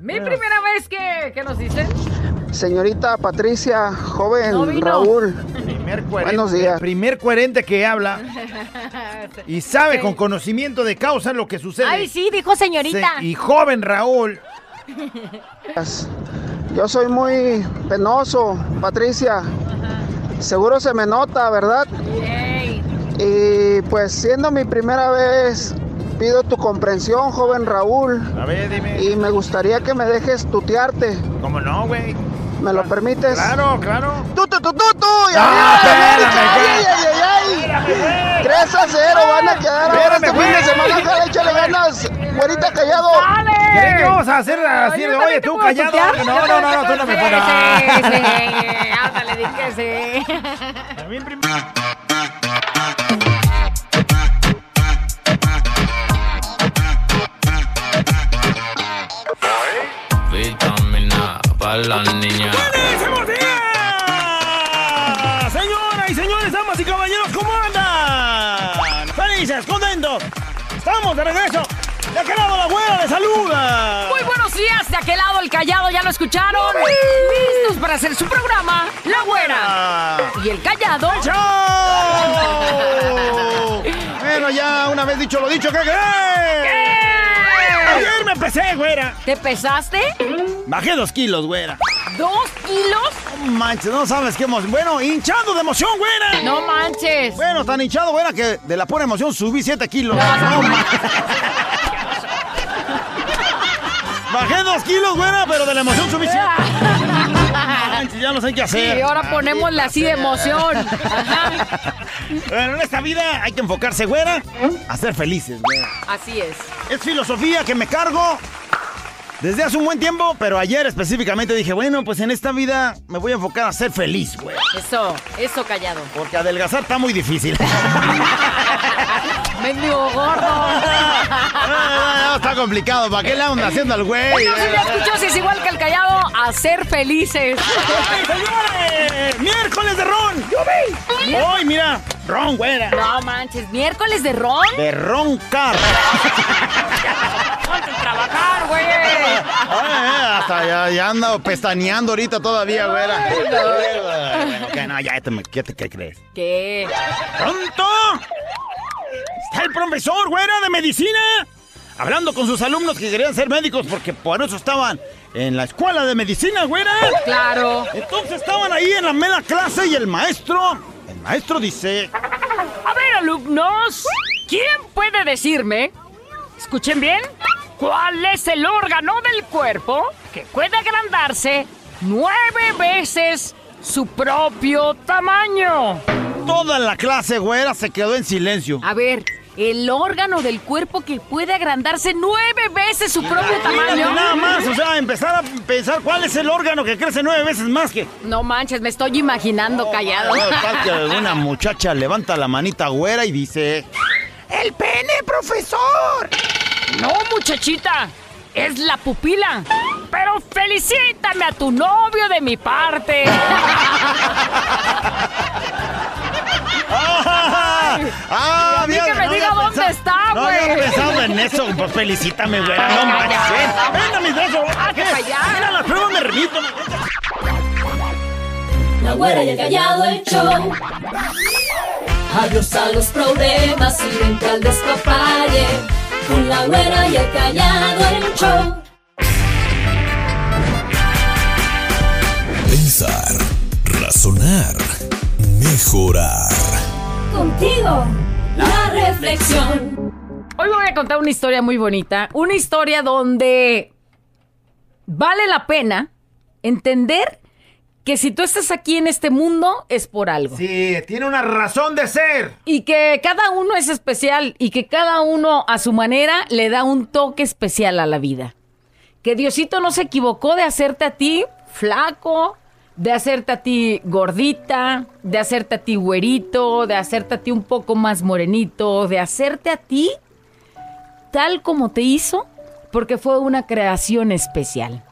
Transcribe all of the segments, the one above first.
Mi primera vez que, ¿qué nos dicen? Señorita Patricia, joven No vino. Raúl. Primer coherente, Buenos días. Primer coherente que habla y sabe con conocimiento de causa lo que sucede. Ay, sí, dijo señorita. Se- y joven Raúl. Yo soy muy penoso, Patricia. Seguro se me nota, ¿verdad? Yay. Y pues siendo mi primera vez, pido tu comprensión, joven Raúl. A ver, dime. Y me gustaría que me dejes tutearte. ¿Cómo no, güey? ¿Me lo permites? Claro, claro. ¡Y Ah, arriba, espérame, América! ¡Ay, ay, ay, ay! 3 a 0 van a quedar ahora este fin de semana. Jale, échale ganas, güerita callado. ¿Creen que vamos a hacer así oye, tú callado? No, no, no, no, tú no me Sí, puedes. sí, sí. Ándale, di que sí. A mí prim- para la niña. ¡Buenísimos días! Señoras y señores, damas y caballeros, ¿cómo andan? Felices, contentos. Estamos de regreso. De aquel lado la güera le saluda. Muy buenos días, de aquel lado el callado, ¿ya lo escucharon? Listos para hacer su programa, La Güera. Y el callado. ¡Chao! bueno, ya una vez dicho lo dicho, ¿qué crees? Ayer me pesé, güera. ¿Te pesaste? Bajé dos kilos, güera. ¿Dos kilos? No manches, no sabes qué emoción. Bueno, hinchado de emoción, güera. No manches. Bueno, tan hinchado, güera, que de la pura emoción subí 7 kilos. No, ma- Bajé dos kilos, güera, pero de la emoción subí 7. Ya no sé qué hacer. Y ahora ponémosle así de emoción. Ajá. Bueno, en esta vida hay que enfocarse, güera, a ser felices, güera. Así es. Es filosofía que me cargo desde hace un buen tiempo, pero ayer específicamente dije, bueno, pues en esta vida me voy a enfocar a ser feliz, güey. Eso, eso callado. Porque adelgazar está muy difícil. Mendigo gordo. Ah, está complicado, ¿para qué le andan haciendo al güey? No sé si si es igual que el callado a ser felices. ¡Ay, señores! ¡Miércoles de ron! ¡Yo vi! ¡Hoy, mira! ¡Ron, güera! No manches, miércoles de ron. De ron car. Ponte a trabajar, güey. Ay, hasta ya, ya ando pestañeando ahorita todavía, güera. Bueno, que no, ya te, ¿qué, qué crees? ¿Qué? ¡Pronto! Está el profesor, güera, de medicina. Hablando con sus alumnos que querían ser médicos porque por eso estaban en la escuela de medicina, güera. Claro. Entonces estaban ahí en la mera clase y el maestro, el maestro dice, A ver, alumnos, ¿quién puede decirme? Escuchen bien. ¿Cuál es el órgano del cuerpo que puede agrandarse nueve veces su propio tamaño? toda la clase, güera, se quedó en silencio. A ver, el órgano del cuerpo que puede agrandarse nueve veces su propio tamaño. nada más, o sea, empezar a pensar cuál es el órgano que crece nueve veces más que... No manches, me estoy imaginando callado. Oh, que una muchacha levanta la manita güera y dice... ¡El pene, profesor! No, muchachita, es la pupila. Pero felicítame a tu novio de mi parte. ¡Ah! ¡Ah! Había- que me no diga había dónde pensado- está, No había güey. pensado en eso, pues felicítame, güera. No manches, ven. Ven a mis brazos. Hazte pa' allá. Mira, las pruebas me remito. La güera y el callado el show. Adiós a los problemas y vente al despapalle. Con la güera y el callado el show. Pensar, razonar, mejorar. Contigo, la reflexión. Hoy me voy a contar una historia muy bonita. Una historia donde vale la pena entender que si tú estás aquí en este mundo es por algo. Sí, tiene una razón de ser. Y que cada uno es especial y que cada uno a su manera le da un toque especial a la vida. Que Diosito no se equivocó de hacerte a ti flaco, de hacerte a ti gordita, de hacerte a ti güerito, de hacerte a ti un poco más morenito, de hacerte a ti tal como te hizo, porque fue una creación especial.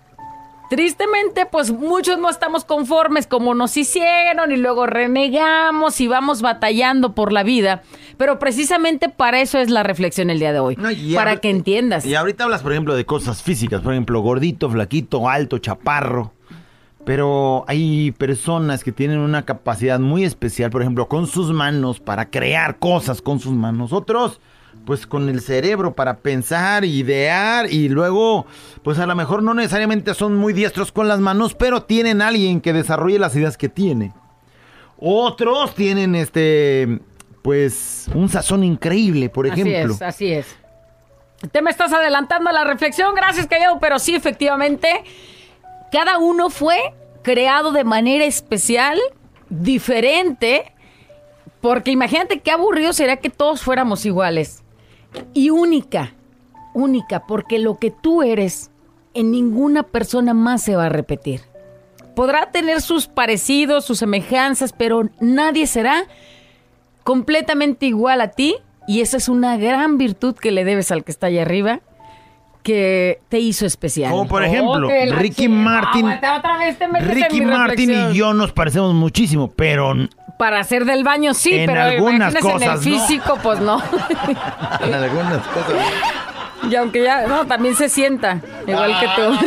Tristemente, pues muchos no estamos conformes como nos hicieron y luego renegamos y vamos batallando por la vida. Pero precisamente para eso es la reflexión el día de hoy. No, para que entiendas. Y ahorita hablas, por ejemplo, de cosas físicas, por ejemplo, gordito, flaquito, alto, chaparro. Pero hay personas que tienen una capacidad muy especial, por ejemplo, con sus manos para crear cosas con sus manos. Otros, pues con el cerebro para pensar, idear y luego, pues a lo mejor no necesariamente son muy diestros con las manos, pero tienen alguien que desarrolle las ideas que tiene. Otros tienen este, pues, un sazón increíble, por ejemplo. Así es, así es. Te me estás adelantando a la reflexión, gracias Callado, pero sí, efectivamente, cada uno fue creado de manera especial, diferente, porque imagínate qué aburrido sería que todos fuéramos iguales. Y única, única, porque lo que tú eres en ninguna persona más se va a repetir. Podrá tener sus parecidos, sus semejanzas, pero nadie será completamente igual a ti y esa es una gran virtud que le debes al que está allá arriba que te hizo especial. Como por ejemplo, Oh, Ricky Martin. aguanta, otra vez te Ricky Martin reflexión. y yo nos parecemos muchísimo, pero Para hacer del baño sí, En pero algunas imagínese en el cosas, no. físico, pues no. en algunas cosas. y aunque ya, no, también se sienta, igual que tú.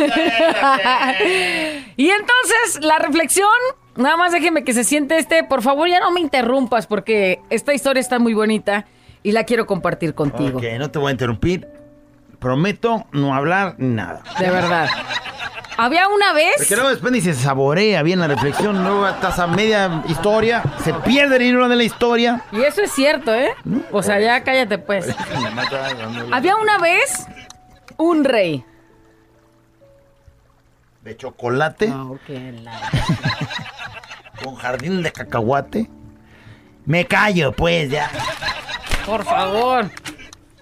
y entonces, la reflexión, nada más déjeme que se siente este, por favor ya no me interrumpas porque esta historia está muy bonita y la quiero compartir contigo. Ok, no te voy a interrumpir. Prometo no hablar nada. De verdad. Había una vez. Porque luego después ni se saborea bien la reflexión, luego estás a media historia, se pierde el hilo de la historia. Y eso es cierto, ¿eh? O sea, ya cállate pues. Había una vez un rey. De chocolate con jardín de cacahuate. Me callo, pues, ya. Por favor.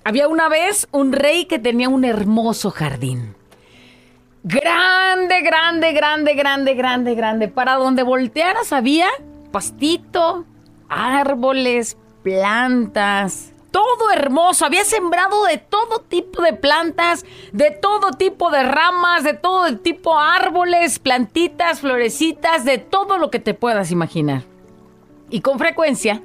Había una vez un rey que tenía un hermoso jardín. Grande, grande, grande, grande, grande, grande. Para donde voltearas había pastito, árboles, plantas. Todo hermoso. Había sembrado de todo tipo de plantas, de todo tipo de ramas, de todo tipo árboles, plantitas, florecitas, de todo lo que te puedas imaginar. Y con frecuencia,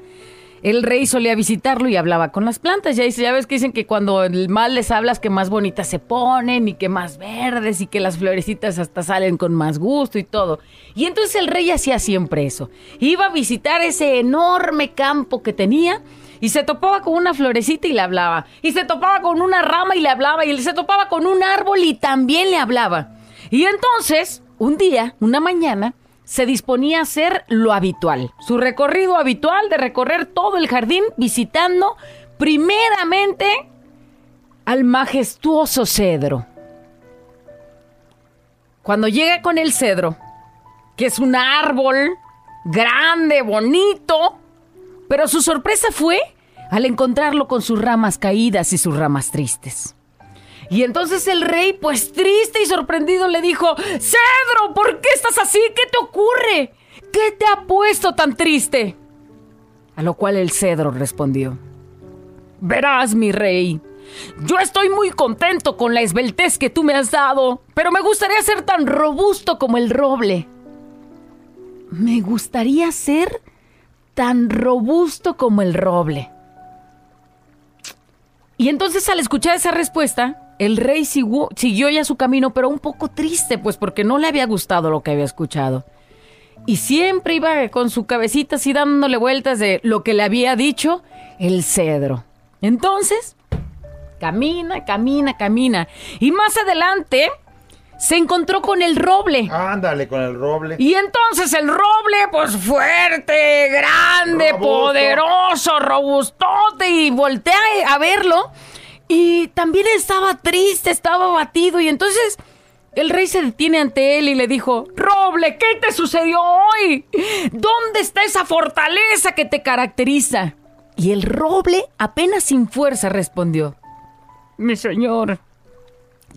el rey solía visitarlo y hablaba con las plantas. Ya, ya ves que dicen que cuando el más les hablas, que más bonitas se ponen y que más verdes y que las florecitas hasta salen con más gusto y todo. Y entonces el rey hacía siempre eso. Iba a visitar ese enorme campo que tenía. Y se topaba con una florecita y le hablaba. Y se topaba con una rama y le hablaba. Y se topaba con un árbol y también le hablaba. Y entonces, un día, una mañana, se disponía a hacer lo habitual, su recorrido habitual de recorrer todo el jardín visitando primeramente al majestuoso cedro. Cuando llega con el cedro, que es un árbol grande, bonito, pero su sorpresa fue al encontrarlo con sus ramas caídas y sus ramas tristes. Y entonces el rey, pues triste y sorprendido, le dijo, Cedro, ¿por qué estás así? ¿Qué te ocurre? ¿Qué te ha puesto tan triste? A lo cual el cedro respondió, Verás, mi rey, yo estoy muy contento con la esbeltez que tú me has dado, pero me gustaría ser tan robusto como el roble. Me gustaría ser tan robusto como el roble. Y entonces al escuchar esa respuesta, el rey siguió, siguió ya su camino, pero un poco triste, pues porque no le había gustado lo que había escuchado. Y siempre iba con su cabecita así dándole vueltas de lo que le había dicho el cedro. Entonces, camina, camina, camina. Y más adelante se encontró con el roble. Ándale con el roble. Y entonces el roble, pues fuerte, grande, Robusto. poderoso, robustote, y voltea a verlo. Y también estaba triste, estaba abatido. Y entonces el rey se detiene ante él y le dijo, Roble, ¿qué te sucedió hoy? ¿Dónde está esa fortaleza que te caracteriza? Y el roble, apenas sin fuerza, respondió, Mi señor,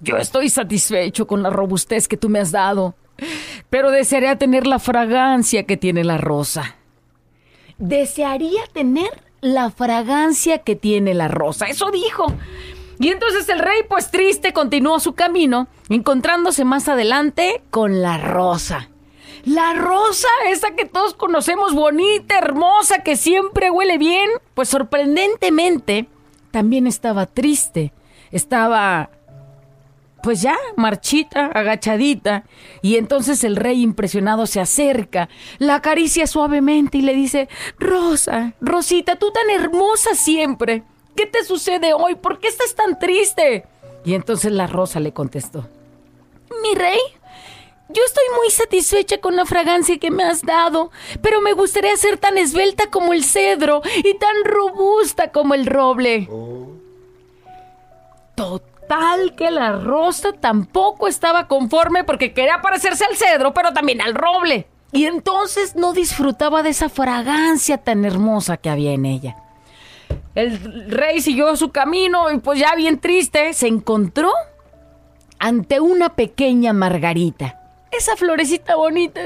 yo estoy satisfecho con la robustez que tú me has dado, pero desearía tener la fragancia que tiene la rosa. Desearía tener la fragancia que tiene la rosa. Eso dijo. Y entonces el rey, pues triste, continuó su camino, encontrándose más adelante con la rosa. La rosa, esa que todos conocemos, bonita, hermosa, que siempre huele bien, pues sorprendentemente también estaba triste. Estaba, pues ya, marchita, agachadita. Y entonces el rey impresionado se acerca, la acaricia suavemente y le dice, Rosa, Rosita, tú tan hermosa siempre. ¿Qué te sucede hoy? ¿Por qué estás tan triste? Y entonces la rosa le contestó, Mi rey, yo estoy muy satisfecha con la fragancia que me has dado, pero me gustaría ser tan esbelta como el cedro y tan robusta como el roble. Total que la rosa tampoco estaba conforme porque quería parecerse al cedro, pero también al roble. Y entonces no disfrutaba de esa fragancia tan hermosa que había en ella. El rey siguió su camino y pues ya bien triste se encontró ante una pequeña margarita. Esa florecita bonita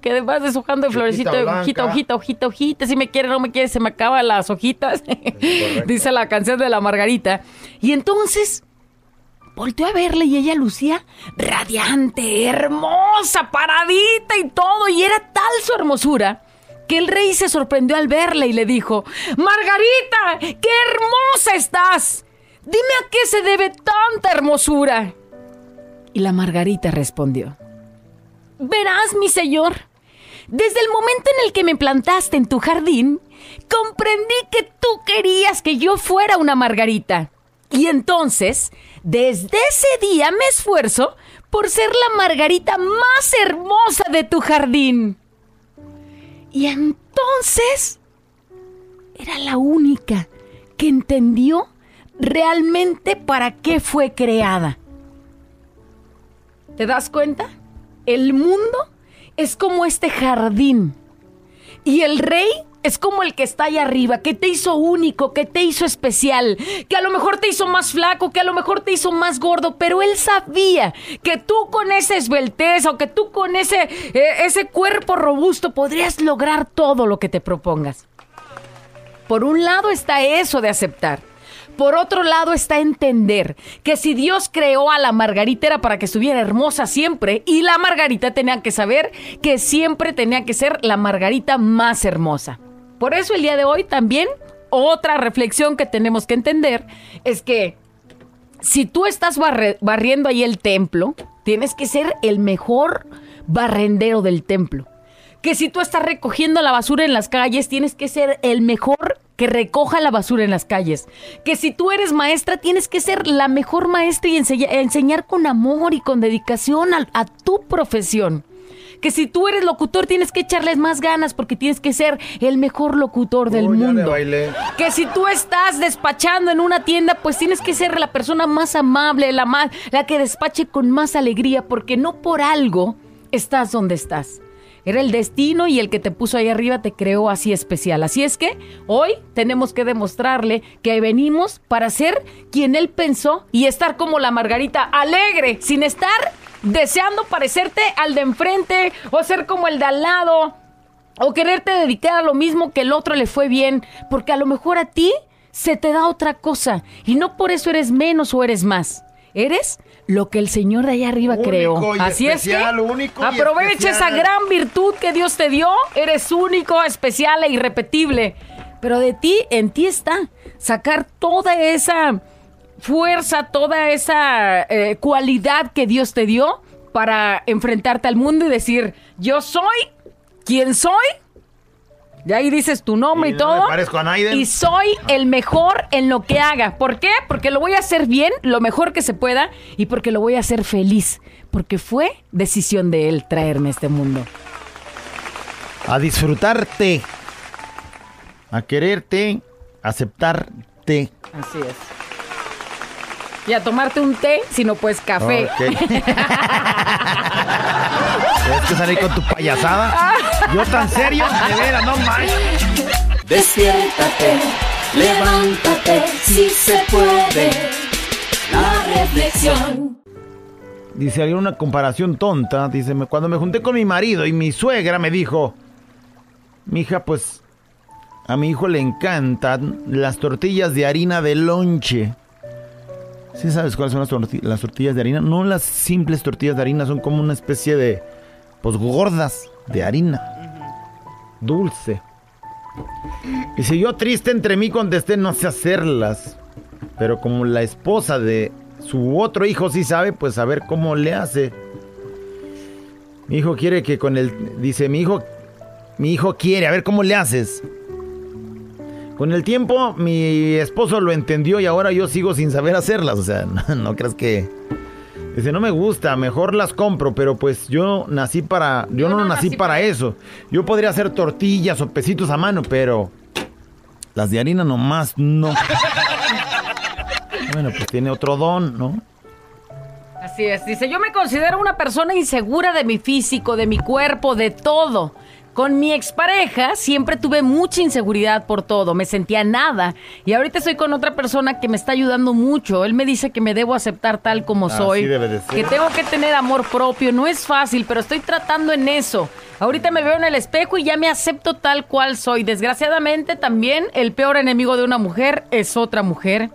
que vas deshojando de florecita, hojita, hojita, hojita, hojita. Si me quiere, no me quiere, se me acaban las hojitas. Dice la canción de la margarita. Y entonces volteó a verle y ella lucía radiante, hermosa, paradita y todo. Y era tal su hermosura que el rey se sorprendió al verla y le dijo, Margarita, qué hermosa estás. Dime a qué se debe tanta hermosura. Y la Margarita respondió, Verás, mi señor, desde el momento en el que me plantaste en tu jardín, comprendí que tú querías que yo fuera una Margarita. Y entonces, desde ese día me esfuerzo por ser la Margarita más hermosa de tu jardín. Y entonces era la única que entendió realmente para qué fue creada. ¿Te das cuenta? El mundo es como este jardín. Y el rey es como el que está ahí arriba, que te hizo único, que te hizo especial, que a lo mejor te hizo más flaco, que a lo mejor te hizo más gordo, pero él sabía que tú con esa esbelteza o que tú con ese, eh, ese cuerpo robusto podrías lograr todo lo que te propongas. Por un lado está eso de aceptar. Por otro lado está entender que si Dios creó a la Margarita era para que estuviera hermosa siempre y la Margarita tenía que saber que siempre tenía que ser la Margarita más hermosa. Por eso el día de hoy también otra reflexión que tenemos que entender es que si tú estás barriendo ahí el templo, tienes que ser el mejor barrendero del templo. Que si tú estás recogiendo la basura en las calles, tienes que ser el mejor que recoja la basura en las calles. Que si tú eres maestra, tienes que ser la mejor maestra y enseña- enseñar con amor y con dedicación a tu profesión. Que si tú eres locutor, tienes que echarles más ganas porque tienes que ser el mejor locutor del Oh, mundo. Que si tú estás despachando en una tienda, pues tienes que ser la persona más amable, la más, la que despache con más alegría, porque no por algo estás donde estás. Era el destino y el que te puso ahí arriba te creó así especial. Así es que hoy tenemos que demostrarle que venimos para ser quien él pensó y estar como la Margarita, alegre, sin estar deseando parecerte al de enfrente o ser como el de al lado o quererte dedicar a lo mismo que el otro le fue bien, porque a lo mejor a ti se te da otra cosa y no por eso eres menos o eres más. Eres lo que el Señor de allá arriba Único creó. y Así especial, es que único aprovecha esa gran virtud que Dios te dio. Eres único, especial e irrepetible. Pero de ti, en ti está sacar toda esa fuerza, toda esa eh, cualidad que Dios te dio para enfrentarte al mundo y decir, yo soy quien soy. De ahí dices tu nombre y, Y no todo. me parezco a Naiden. Y soy el mejor en lo que haga. ¿Por qué? Porque lo voy a hacer bien, lo mejor que se pueda, y porque lo voy a hacer feliz. Porque fue decisión de él traerme a este mundo. A disfrutarte. A quererte. Aceptarte. Así es. Y a tomarte un té si no puedes café. Ok. ¿Tienes que salir con tu payasada? Yo tan serio, de veras, no manches. Despiértate, levántate, si se puede. La reflexión. Dice, hay una comparación tonta. Dice, me- cuando me junté con mi marido y mi suegra me dijo, mija, pues a mi hijo le encantan las tortillas de harina de lonche. ¿Sí sabes cuáles son las, torti- las tortillas de harina? No las simples tortillas de harina, son como una especie de, pues gordas de harina. Dulce. Y si yo triste entre mí contesté, no sé hacerlas. Pero como la esposa de su otro hijo sí sabe, pues a ver cómo le hace. Mi hijo quiere que con el... Dice, mi hijo... Mi hijo quiere, a ver cómo le haces. Con el tiempo, mi esposo lo entendió y ahora yo sigo sin saber hacerlas. O sea, no, no creas que. Dice, no me gusta, mejor las compro, pero pues yo nací para. Yo no, nací, para eso. Yo podría hacer tortillas o pesitos a mano, pero. Las de harina nomás no. bueno, pues tiene otro don, ¿no? Así es, dice, yo me considero una persona insegura de mi físico, de mi cuerpo, de todo. Con mi expareja siempre tuve mucha inseguridad por todo, me sentía nada y ahorita estoy con otra persona que me está ayudando mucho. Él me dice que me debo aceptar tal como Así soy, debe de ser. que tengo que tener amor propio, no es fácil, pero estoy tratando en eso. Ahorita me veo en el espejo y ya me acepto tal cual soy. Desgraciadamente también el peor enemigo de una mujer es otra mujer.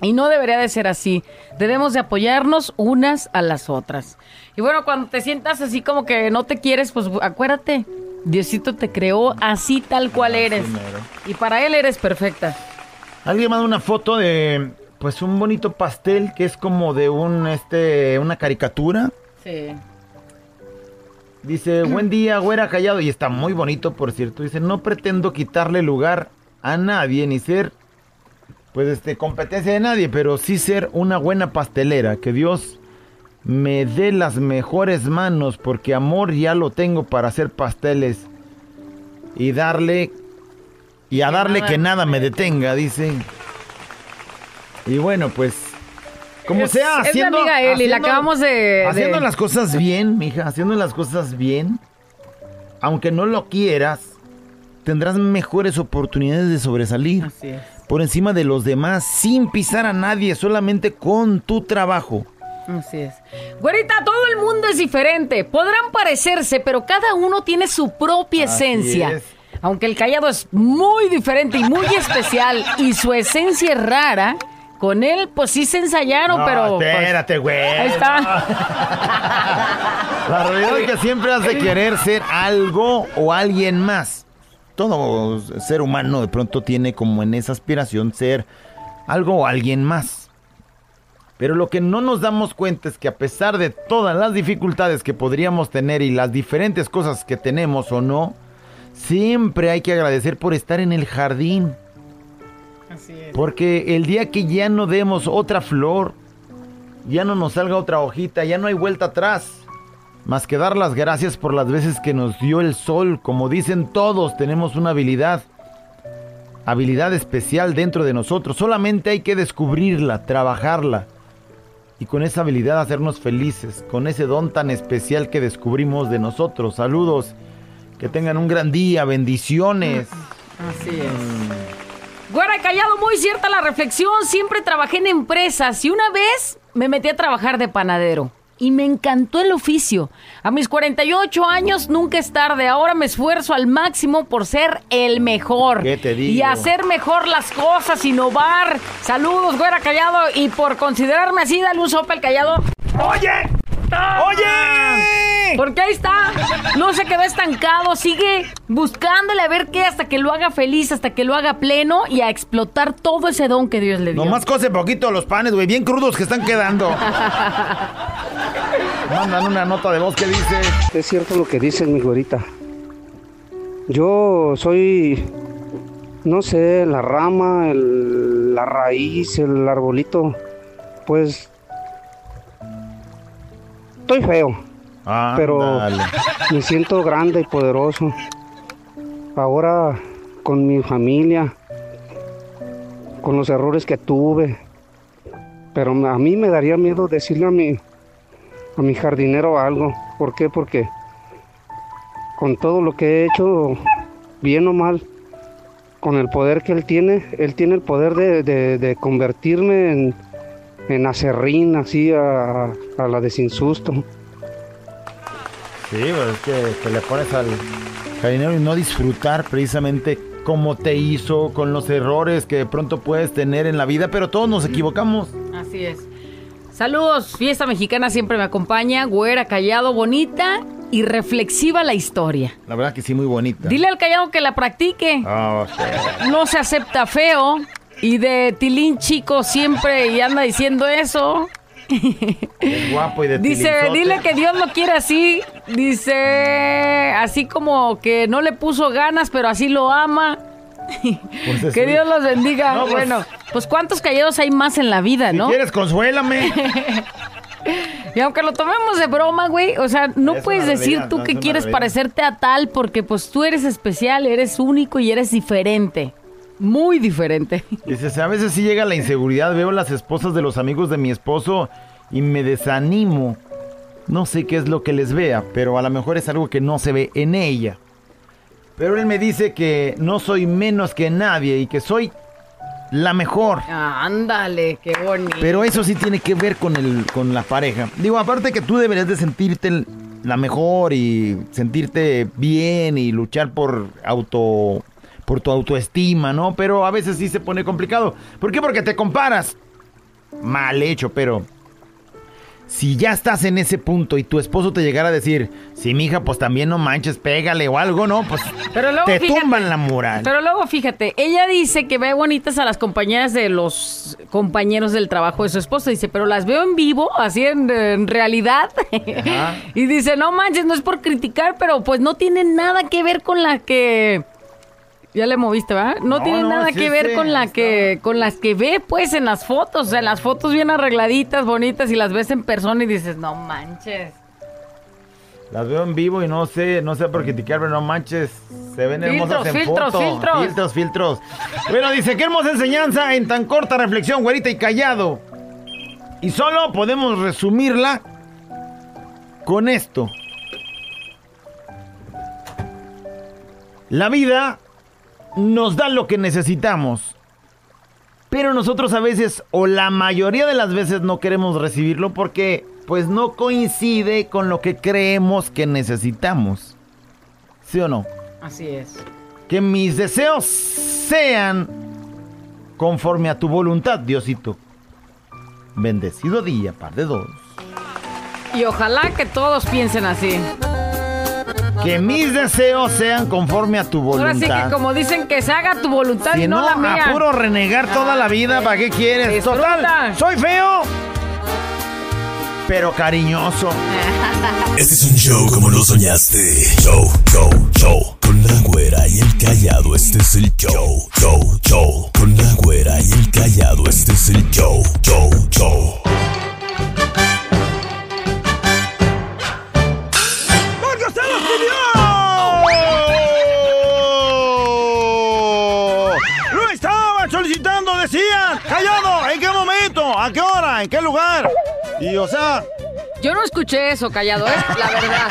Y no debería de ser así. Debemos de apoyarnos unas a las otras. Y bueno, cuando te sientas así como que no te quieres, pues acuérdate, Diosito te creó así tal cual eres. Y para él eres perfecta. Alguien mandó una foto de. Pues un bonito pastel que es como de un este. una caricatura. Sí. Dice, buen día, güera callado. Y está muy bonito, por cierto. Dice, no pretendo quitarle lugar a nadie ni ser, pues, este, competencia de nadie, pero sí ser una buena pastelera. Que Dios me dé las mejores manos, porque amor ya lo tengo para hacer pasteles. Y darle, y a darle que nada me detenga, dice. Y bueno, pues, como Es- sea, es haciendo... amiga Eli, la haciendo- acabamos de- de- Haciendo las cosas bien, mija, haciendo las cosas bien, aunque no lo quieras, tendrás mejores oportunidades de sobresalir Así es. por encima de los demás sin pisar a nadie, solamente con tu trabajo. Así es. Güerita, todo el mundo es diferente. Podrán parecerse, pero cada uno tiene su propia Así esencia. es. Aunque el callado es muy diferente y muy especial y su esencia es rara, con él pues sí se ensayaron, No, pero... pues, espérate, güey. ahí está. La realidad es que siempre has de querer ser algo o alguien más. Todo ser humano de pronto tiene como en esa aspiración ser algo o alguien más. Pero lo que no nos damos cuenta es que a pesar de todas las dificultades que podríamos tener y las diferentes cosas que tenemos o no, siempre hay que agradecer por estar en el jardín. Así es. Porque el día que ya no demos otra flor, ya no nos salga otra hojita, ya no hay vuelta atrás. Más que dar las gracias por las veces que nos dio el sol. Como dicen todos, tenemos una habilidad. Habilidad especial dentro de nosotros. Solamente hay que descubrirla, trabajarla. Y con esa habilidad hacernos felices. Con ese don tan especial que descubrimos de nosotros. Saludos. Que tengan un gran día. Bendiciones. Así es. Güera callado, muy cierta la reflexión. Siempre trabajé en empresas y una vez me metí a trabajar de panadero. Y me encantó el oficio. A mis 48 años nunca es tarde. Ahora me esfuerzo al máximo por ser el mejor. ¿Qué te digo? Y hacer mejor las cosas, innovar. Saludos, güera callado. Y por considerarme así, dale un sopa al callado. ¡Oye! ¡Oye! Porque ahí está. No se quedó estancado. Sigue buscándole a ver qué hasta que lo haga feliz, hasta que lo haga pleno y a explotar todo ese don que Dios le dio. Nomás cose poquito los panes, güey, bien crudos que están quedando. Mandan una nota de voz que dice... Es cierto lo que dice mi güerita. Yo soy, no sé, la rama, el- la raíz, el arbolito. Pues estoy feo, pero Ándale. me siento grande y poderoso. Ahora con mi familia, con los errores que tuve. Pero a mí me daría miedo decirle a mi, a mi jardinero algo. ¿Por qué? Porque con todo lo que he hecho, bien o mal, con el poder que él tiene, él tiene el poder de, de- de convertirme en, en acerrín, así a, a la desinsusto. Sí, pues es que, que le pones al jardinero y no disfrutar precisamente cómo te hizo, con los errores que de pronto puedes tener en la vida, pero todos nos equivocamos. Así es. Saludos, fiesta mexicana siempre me acompaña, güera, callado, bonita y reflexiva la historia. La verdad que sí, muy bonita. Dile al callado que la practique. Oh, sí. No se acepta feo y de tilín chico siempre y anda diciendo eso. Es guapo y de Dice, tilinzote. dile que Dios lo quiere así. Dice, así como que no le puso ganas, pero así lo ama. Pues es que Dios los bendiga. No, pues- bueno, pues cuántos callados hay más en la vida, Si ¿no? quieres, consuélame. Y aunque lo tomemos de broma, güey, o sea, no Es puedes decir tú no, que quieres parecerte a tal porque pues tú eres especial, eres único y eres diferente. Muy diferente. Dices, a veces sí llega la inseguridad. Veo las esposas de los amigos de mi esposo y me desanimo. No sé qué es lo que les vea, pero a lo mejor es algo que no se ve en ella. Pero él me dice que no soy menos que nadie y que soy la mejor. Ándale, qué bonito. Pero eso sí tiene que ver con, el, con la pareja. Digo, aparte que tú deberías de sentirte la mejor y sentirte bien y luchar por auto por tu autoestima, ¿no? Pero a veces sí se pone complicado. ¿Por qué? Porque te comparas. Mal hecho, pero si ya estás en ese punto y tu esposo te llegara a decir, sí, mija, pues también no manches, pégale o algo, ¿no? Pues Pero luego, te fíjate, tumban la moral. Pero luego fíjate, ella dice que ve bonitas a las compañeras de los compañeros del trabajo de su esposo. Dice, pero las veo en vivo, así en, en realidad. Ajá. y dice, no manches, no es por criticar, pero pues no tiene nada que ver con la que. Ya le moviste, ¿verdad? No, No, tiene no, nada sí, que ver sí, con la está- que con las que ve pues en las fotos, o sea, las fotos bien arregladitas, bonitas y las ves en persona y dices, "No manches." Las veo en vivo y no sé, no sé por criticar, pero no manches, se ven hermosas Filtros, en filtros, foto. filtros. Filtros, filtros. Bueno, dice, qué hermosa enseñanza en tan corta reflexión, güerita y callado. Y solo podemos resumirla con esto. La vida nos da lo que necesitamos. Pero nosotros a veces, o la mayoría de las veces, no queremos recibirlo porque, pues, no coincide con lo que creemos que necesitamos. ¿Sí o no? Así es. Que mis deseos sean conforme a tu voluntad, Diosito. Bendecido día, par de dos. Y ojalá que todos piensen así. Que mis deseos sean conforme a tu Ahora voluntad. sí que como dicen que se haga tu voluntad Si y no, no, la mía. a puro renegar toda la vida, ¿para qué quieres? Disfruta. Total, soy feo, pero cariñoso. Este es un show como lo soñaste. Show, show, show. Con la güera y el callado, este es el show. Show, show. Con la güera y el callado, este es el. Show, show. Y o sea, Yo no escuché eso, callado, es la verdad.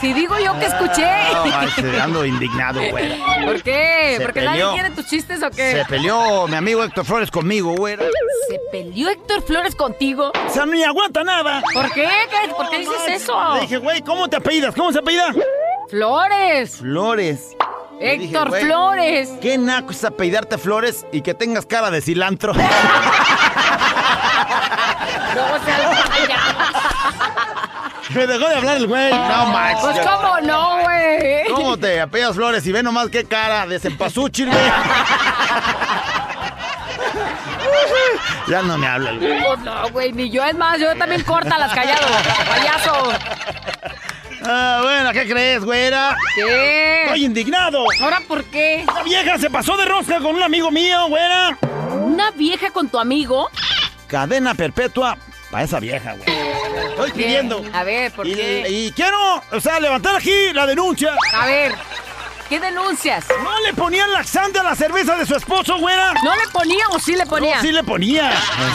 Si digo yo que escuché. no, ando indignado, güey. ¿Por qué? Se ¿Porque peleó. nadie quiere tus chistes o qué? Se peleó mi amigo Héctor Flores conmigo, güey. ¿Se peleó Héctor Flores contigo? O sea, ni aguanta nada. ¿Por qué? ¿Qué- ¿Por qué dices eso? Le dije, güey, ¿cómo te apellidas? ¿Cómo se apellida? Flores. Flores. Dije, Héctor Flores. Qué naco es apellidarte Flores y que tengas cara de cilantro. No, o sea, ya. Me dejó de hablar el güey. No manches. Pues cómo no, güey. ¿Cómo te apellas Flores? Y ve nomás qué cara de cempasúchil, güey. Ya no me habla el güey. Pues no, güey, ni yo. Es más, yo también corta las callado, payaso. Ah, bueno, ¿qué crees, güera? ¿Qué? Estoy indignado. ¿Ahora por qué? La vieja se pasó de rosca con un amigo mío, güera. ¿Una vieja con tu amigo? Cadena perpetua para esa vieja, güey. Estoy ¿Qué? pidiendo. A ver, ¿por y, qué? y quiero, o sea, levantar aquí la denuncia. A ver, ¿qué denuncias? ¿No le ponían laxante a la cerveza de su esposo, güera? ¿No le ponía o sí le ponía? No, sí le ponía.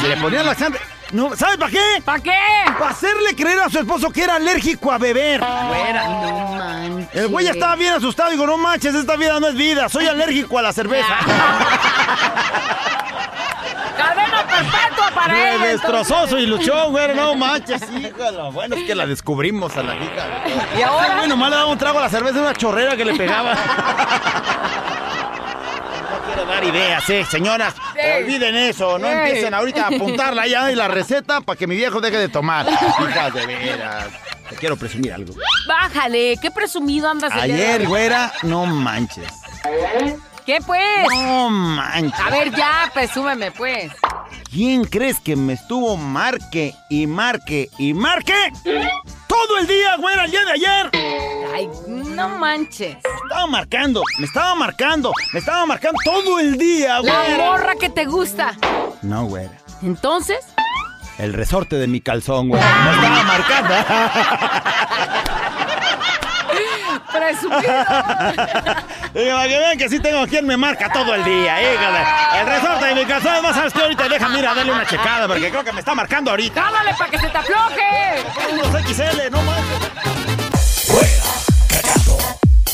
Le ponían laxante. No, ¿Sabes para qué? ¿Para qué? Para hacerle creer a su esposo que era alérgico a beber. Güera. No manches. El güey estaba bien asustado. Digo, no manches, esta vida no es vida. Soy alérgico a la cerveza. ¡Cadena perpetua para Me él! destrozó su ilusión, güey. No manches, híjalo. Bueno, es que la descubrimos a la hija. ¿Y ahora? Bueno, nomás le daba un trago a la cerveza de una chorrera que le pegaba. dar ideas, ¿eh? Señoras, olviden eso. No empiecen ahorita a apuntarla ya y la receta para que mi viejo deje de tomar. Hijas de veras. Te quiero presumir algo. Bájale, qué presumido andas Ayer, güera, no manches. ¿Qué pues? No manches. A ver, ya, presúmeme, pues. ¿Quién crees que me estuvo marque y marque y marque? Todo el día, güera, el día de ayer. Ay, no manches. Me estaba marcando, me estaba marcando, me estaba marcando todo el día, La güera. morra que te gusta. No, güera. Entonces, El resorte de mi calzón, güera. Me estaba marcando. para que vean que sí tengo quien me marca todo el día, híjole. El resorte de mi calzón, más sabes que ahorita deja, mira, darle una checada, porque creo que me está marcando ahorita. ¡Jálale para que se te afloje! Unos XL, no manches.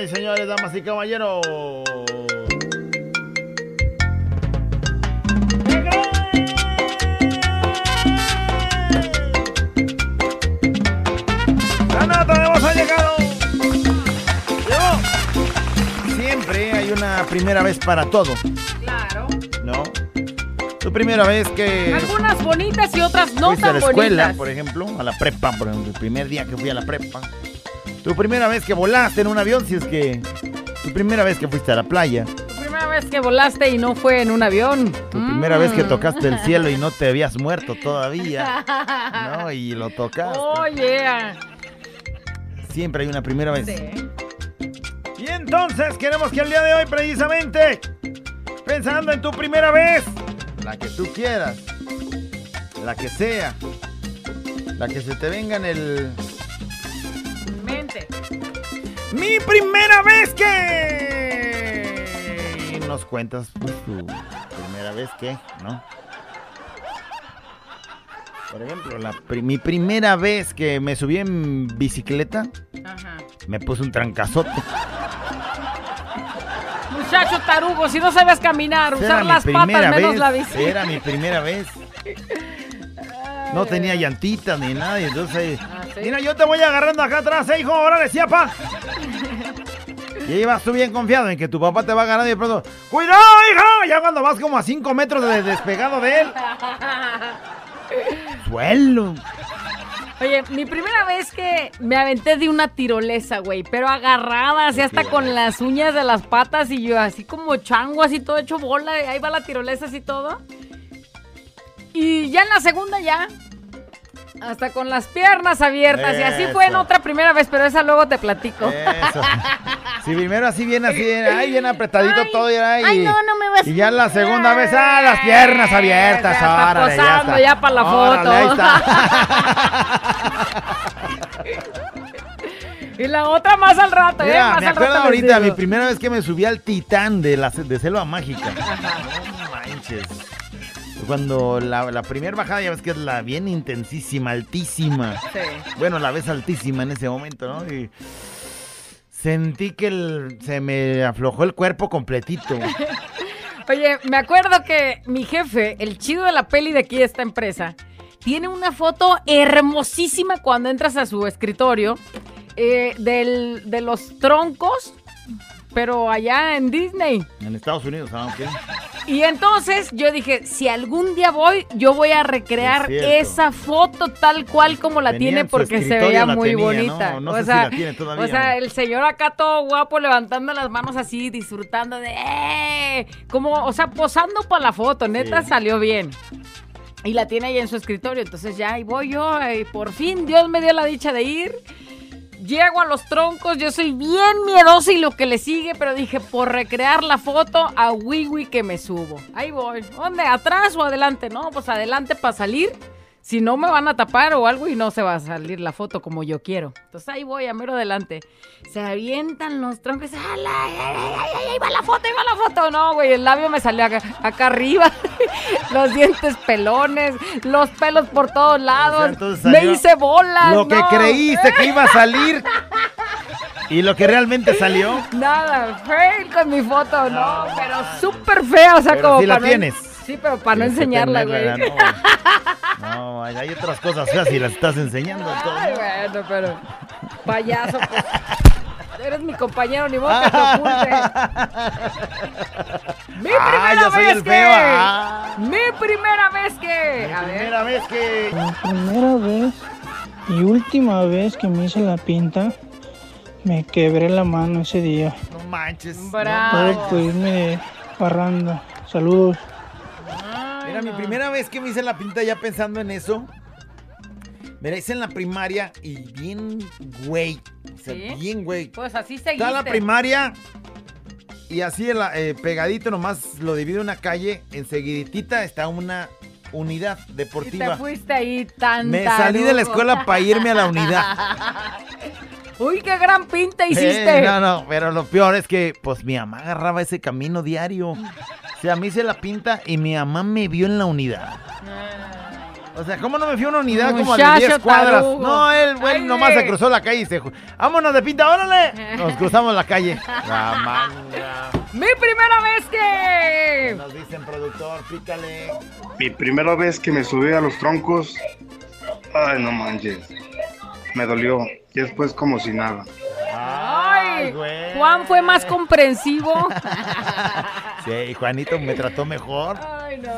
Señoras y señores, damas y caballeros. ¡La nota de voz ha llegado! Llegó. Siempre hay una primera vez para todo, Claro. ¿no? Tu primera vez que Algunas bonitas y otras no fuiste a tan la escuela, bonitas. por ejemplo, a la prepa, por ejemplo, el primer día que fui a la prepa. Tu primera vez que volaste en un avión, si es que... Tu primera vez que fuiste a la playa. Tu primera vez que volaste y no fue en un avión. Tu primera vez Mm. que tocaste el cielo y no te habías muerto todavía. ¿No? Y lo tocaste. Oh, yeah. Siempre hay una primera vez. Sí. Y entonces queremos que el día de hoy, precisamente, pensando en tu primera vez, la que tú quieras, la que sea, la que se te venga en el... Mi primera vez que... Nos cuentas pues, tu primera vez que, ¿no? Por ejemplo, la pri- mi primera vez que me subí en bicicleta, Ajá. me puse un trancazote. Muchacho tarugo, si no sabes caminar, usar las patas menos vez, la bici. Era mi primera vez. No tenía llantitas ni nada, y entonces... ¿sí? Mira, yo te voy agarrando acá atrás, eh, hijo, órale, siapa. Y ibas tú bien confiado en que tu papá te va agarrando y de pronto, ¡cuidado, hija! Ya cuando vas como a 5 metros de despegado de él. Suelo. Oye, mi primera vez que me aventé de una tirolesa, güey, pero agarrada, así hasta con las uñas de las patas y yo así como chango, así todo hecho bola, y ahí va la tirolesa así todo. Y ya en la segunda ya, hasta con las piernas abiertas, y así fue en otra primera vez, pero esa luego te platico. Eso. Si primero así bien, así bien, ay, bien apretadito Ay, todo. Y, ay, ay, no, no me vas Y ya la segunda vez, ah, las piernas abiertas. Órale, posando ya para la Órale, foto. ahí está. Y la otra más al rato, ¿eh? Más me al acuerdo rato ahorita mi primera vez que me subí al Titán de, la, de Selva Mágica. No manches. Cuando la, la primera bajada ya ves que es la bien intensísima, altísima. Sí. Bueno, la ves altísima en ese momento, ¿no? Y sentí que el- se me aflojó el cuerpo completito. Oye, me acuerdo que mi jefe, el chido de la peli de aquí de esta empresa, tiene una foto hermosísima cuando entras a su escritorio eh, del- de los troncos, pero allá en Disney. En Estados Unidos, ¿ah? ok. Y entonces yo dije, si algún día voy, yo voy a recrear Es esa foto tal cual como la Tenía tiene porque se veía muy tenía, bonita. ¿no? No o, sé si sea, la tiene todavía, o sea, el señor acá todo guapo levantando las manos así, disfrutando de ¡eh! como, o sea, posando para la foto, neta Sí. salió bien. Y la tiene ahí en su escritorio, entonces ya ahí voy yo, y por fin Dios me dio la dicha de ir. Llego a los troncos, yo soy bien miedosa y lo que le sigue, pero dije, por recrear la foto, a Wiwi que me subo. Ahí voy. ¿Dónde? ¿Atrás o adelante? No, pues adelante para salir. Si no me van a tapar o algo y no se va a salir la foto como yo quiero. Entonces ahí voy, a mero adelante. Se avientan los troncos. ¡Ay, ay, ay, ay, ay, ahí va la foto, ahí va la foto! No, güey, el labio me salió acá, acá arriba. los dientes pelones, los pelos por todos lados. entonces me hice bolas. Lo que creíste que iba a salir y lo que realmente salió. Nada, fail con mi foto, no, pero súper fea, o sea, Pero como sí la para tienes. Sí, pero para no enseñarla, güey. No, no, hay hay otras cosas feas y las estás enseñando. Ay, bueno, pero payaso, pues. Eres mi compañero, ni modo que te. Mi Ah, primera yo soy vez el que. feo, ah. Mi primera vez que. A ver. Primera vez que. La primera vez y última vez que me hice la pinta, me quebré la mano ese día. No manches. Bravo. Por irme de parranda. Saludos. Mira, mi primera vez que me hice la pinta ya pensando en eso. Me la hice en la primaria y bien güey. O sea, ¿Sí? bien güey. Pues así seguiste. Está la primaria y así eh, pegadito nomás lo divide una calle. Enseguidita está una unidad Y te deportiva. fuiste ahí tan Me salí de la escuela para irme a la unidad. Uy, qué gran pinta hiciste. Eh, no, no, pero lo peor es que pues mi mamá agarraba ese camino diario. O sea, me hice la pinta y mi mamá me vio en la unidad. O sea, ¿cómo no me fui a una unidad como a Muchacho 10 cuadras? tarugo. No, él, güey, Ay, nomás se cruzó la calle y se... ¡Vámonos de pinta, órale! Nos cruzamos la calle. La manga. Mi primera vez que. Nos dicen, productor, pícale. Mi primera vez que me subí a los troncos, ay, no manches, me dolió. Y después como si nada. Ay, güey. Juan fue más comprensivo. Sí, Juanito me trató mejor. Ay, no.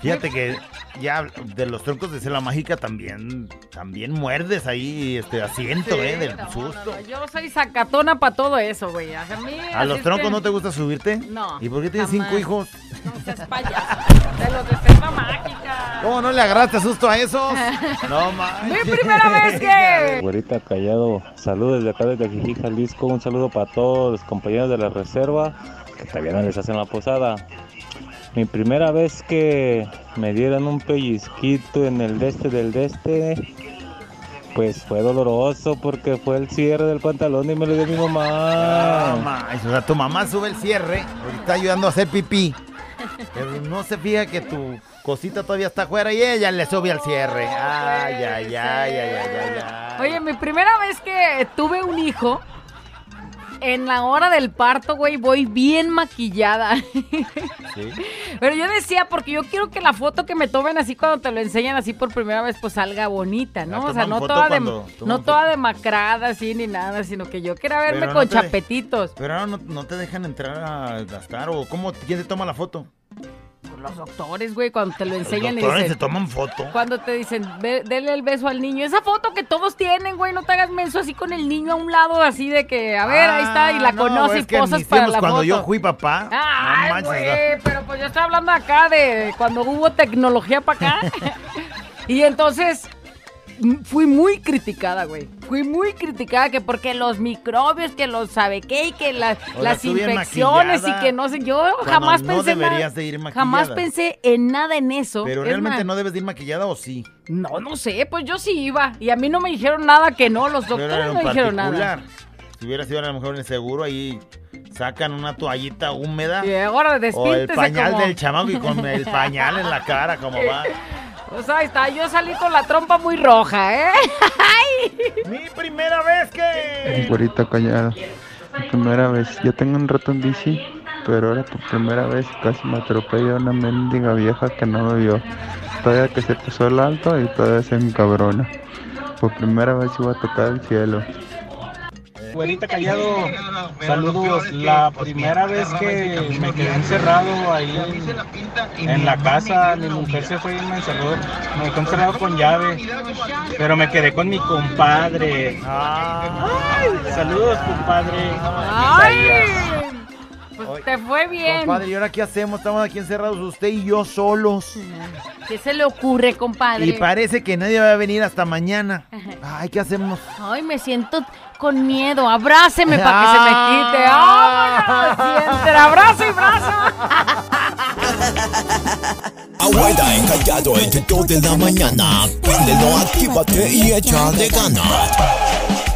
Fíjate que ya de los troncos de Cela Mágica también, también muerdes ahí este asiento, Sí, eh, del no, susto. no, yo soy sacatona para todo eso, güey. A, mí, ¿A así los troncos que no te gusta subirte? No, ¿Y por qué tienes jamás. cinco hijos? No seas payaso. De los de selva mágica. ¿Cómo no le agarraste susto a esos? No manches. Mi primera vez que. Güerita Callado, saludos desde acá desde Ajijic, Jalisco. Un saludo para todos los compañeros de la reserva que todavía no les hacen la posada. Mi primera vez que me dieron un pellizquito en el deste del deste, pues fue doloroso porque fue el cierre del pantalón y me lo dio mi No mamá. o sea, tu mamá sube el cierre, está ayudando a hacer pipí. Pero no se fija que tu cosita todavía está afuera y ella le sube al cierre. Ay, ay, ay, ay, ay, ay, ay. Oye, mi primera vez que tuve un hijo, en la hora del parto, güey, voy bien maquillada. ¿Sí? Pero yo decía, porque yo quiero que la foto que me tomen así cuando te lo enseñan así por primera vez, pues salga bonita, ¿no? Ah, O sea, no toda, de, no foto. toda demacrada así ni nada, sino que yo quería verme Pero con no chapetitos. Pero ahora no, no te dejan entrar a gastar o cómo, ¿quién te toma la foto? Los doctores, güey, cuando te lo enseñan Los doctores dicen... se toman foto. Cuando te dicen, "Ve- dele el beso al niño. Esa foto que todos tienen, güey, no te hagas menso así con el niño a un lado, así de que, a ver, ahí está, y la Ah, no, conoce es y posas para la cuando foto. yo fui papá, Ay, no güey, pero pues yo estoy hablando acá de cuando hubo tecnología para acá. y entonces fui muy criticada, güey. Fui muy criticada que porque los microbios, que los sabe qué, y que las, O las infecciones y que no sé, yo jamás no pensé deberías de ir Jamás maquillada. pensé en nada en eso. pero Es realmente más, no debes de ir maquillada o sí. no, no sé, pues yo sí iba. Y a mí no me dijeron nada que no, los doctores no dijeron particular, nada. Si hubiera sido a lo mejor en el seguro, ahí sacan una toallita húmeda. Y ahora O el pañal como... del chamaco y con el pañal en la cara, como va. O sea, ahí está, yo salí con la trompa muy roja, ¿eh? Mi primera vez que. Güerita callada. Mi primera vez. Yo tengo un rato en bici, pero ahora por primera vez casi me atropella una mendiga vieja que no me vio. Todavía que se puso el alto y todavía se encabrona. Por primera vez iba a tocar el cielo. Güerita Callado, saludos. La primera vez que me quedé encerrado ahí en la casa, mi mujer se fue y me encerró, me dejó encerrado con llave, pero me quedé con mi compadre. Saludos, compadre. ¡Ay! Te fue bien. Compadre, ¿y ahora qué hacemos? Estamos aquí encerrados usted y yo solos. ¿Qué se le ocurre, compadre? Y parece que nadie va a venir hasta mañana. Ay, ¿qué hacemos? Ay, me siento con miedo. Abráceme para que se me quite. Ah. ¡Vámonos! Y entre abrazo y brazo. güera encallado entre dos de la mañana. Préndelo, actívate y échale ganas.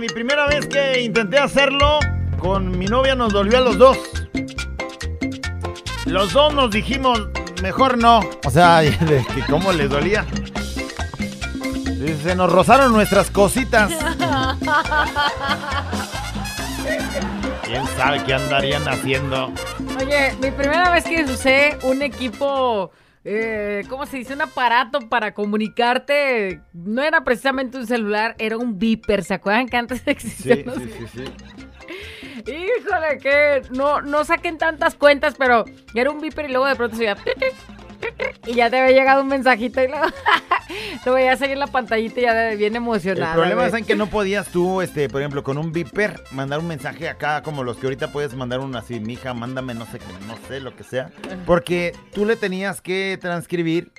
Mi primera vez que intenté hacerlo con mi novia nos dolió a los dos. Los dos nos dijimos, mejor no. O sea, de que cómo les dolía. Se nos rozaron nuestras cositas. ¿Quién sabe qué andarían haciendo? Oye, mi primera vez que usé un equipo, eh, ¿cómo se dice? Un aparato para comunicarte. No era precisamente un celular, era un beeper. ¿Se acuerdan que antes Sí, existían sí, sí, sí. Híjole, que no, no saquen tantas cuentas, pero era un beeper y luego de pronto se iba. Y ya te había llegado un mensajito y luego lo veías ahí en la pantallita y ya bien El emocionada. problema güey. es en que no podías tú, este, por ejemplo, con un beeper, mandar un mensaje acá, como los que ahorita puedes mandar un así, mija, mándame no sé qué, no sé, lo que sea. Porque tú le tenías que transcribir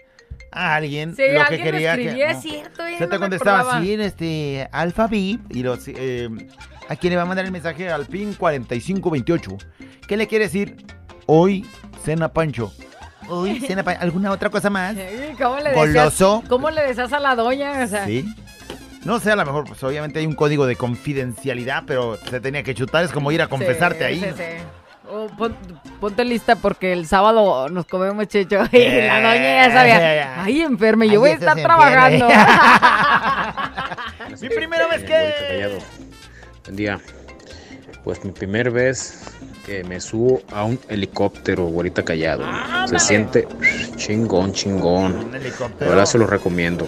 a alguien Sí, lo que lo quería escribía, que. es cierto, ya Se no te contestaba así en este Alfa Beep y los, eh, a quién le va a mandar el mensaje al PIN 4528. ¿Qué le quiere decir? Hoy cena Pancho. Hoy cena. ¿Alguna otra cosa más? Sí, ¿Cómo le decías? Goloso. ¿Cómo le decías a la doña? O sea, Sí. No sé, a lo mejor, pues obviamente hay un código de confidencialidad, pero se tenía que chutar, es como ir a confesarte sí, ahí. sí, sí. O pon- ponte lista porque el sábado nos comemos checho y la doña ya sabía. Ay, enferme, yo Ay, voy a estar trabajando. Mi primera vez que... Buen día. Pues mi primera vez que me subo a un helicóptero, güerita callado. Se siente chingón, chingón. Un La helicóptero. verdad se lo recomiendo.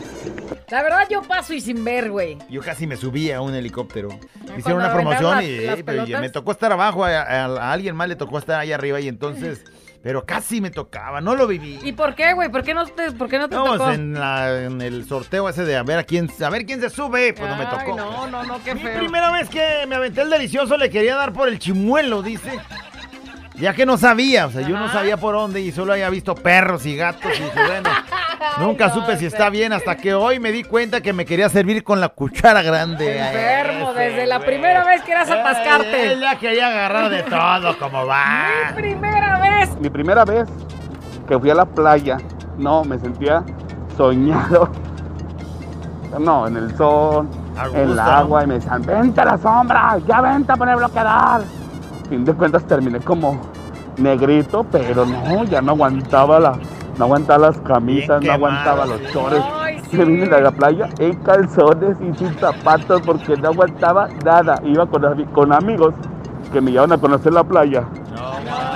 La verdad, yo paso y sin ver, güey. Yo casi me subí a un helicóptero. Cuando Hicieron una promoción las- y, pelotas. me tocó estar abajo, a, a- a alguien más le tocó estar ahí arriba y entonces... Pero casi me tocaba, no lo viví. ¿Y por qué, güey? ¿Por qué no te, por qué no te No, tocó? en, la- en el sorteo ese de a ver a quién, a ver quién se sube, pues no me tocó. no, no, no, qué Mi feo. primera vez que me aventé el delicioso le quería dar por el chimuelo, dice. Ya que no sabía, o sea, yo no sabía por dónde y solo había visto perros y gatos y dije, bueno, nunca no, supe si está bien hasta que hoy me di cuenta que me quería servir con la cuchara grande. Enfermo, Ese, desde la primera vez que eras atascarte. él ya quería agarrar de todo, como va. Primera vez. Mi primera vez que fui a la playa, no, me sentía soñado. No, en el sol, en el agua, y me decían, vente a la sombra, ya vente a poner bloqueador. A fin de cuentas terminé como negrito, pero no, ya no aguantaba la, no aguantaba las camisas, Bien no aguantaba los chores. Ay, sí. Me vine de la playa en calzones y sin zapatos porque no aguantaba nada. Iba con amigos que me llevaban a conocer la playa. No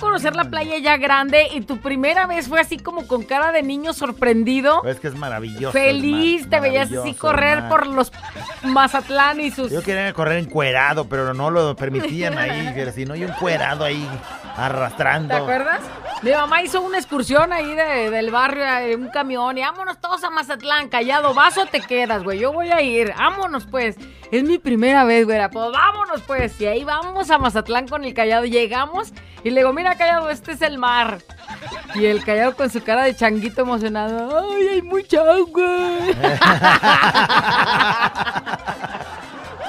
conocer la playa ya grande y tu primera vez fue así como con cara de niño sorprendido. Es que es maravilloso. Feliz, mar, te veías así correr por los Mazatlán y sus... Yo quería correr encuerado, pero no lo permitían ahí. Si no, yo encuerado ahí, arrastrando. ¿Te acuerdas? Mi mamá hizo una excursión ahí de- del barrio, en un camión, y vámonos todos a Mazatlán, callado, vas o te quedas, güey, yo voy a ir, vámonos pues. Es mi primera vez, güey, pues vámonos pues. Y ahí vamos a Mazatlán con el callado, llegamos y le digo, mira callado, este es el mar. Y el callado con su cara de changuito emocionado, ay, hay mucha agua.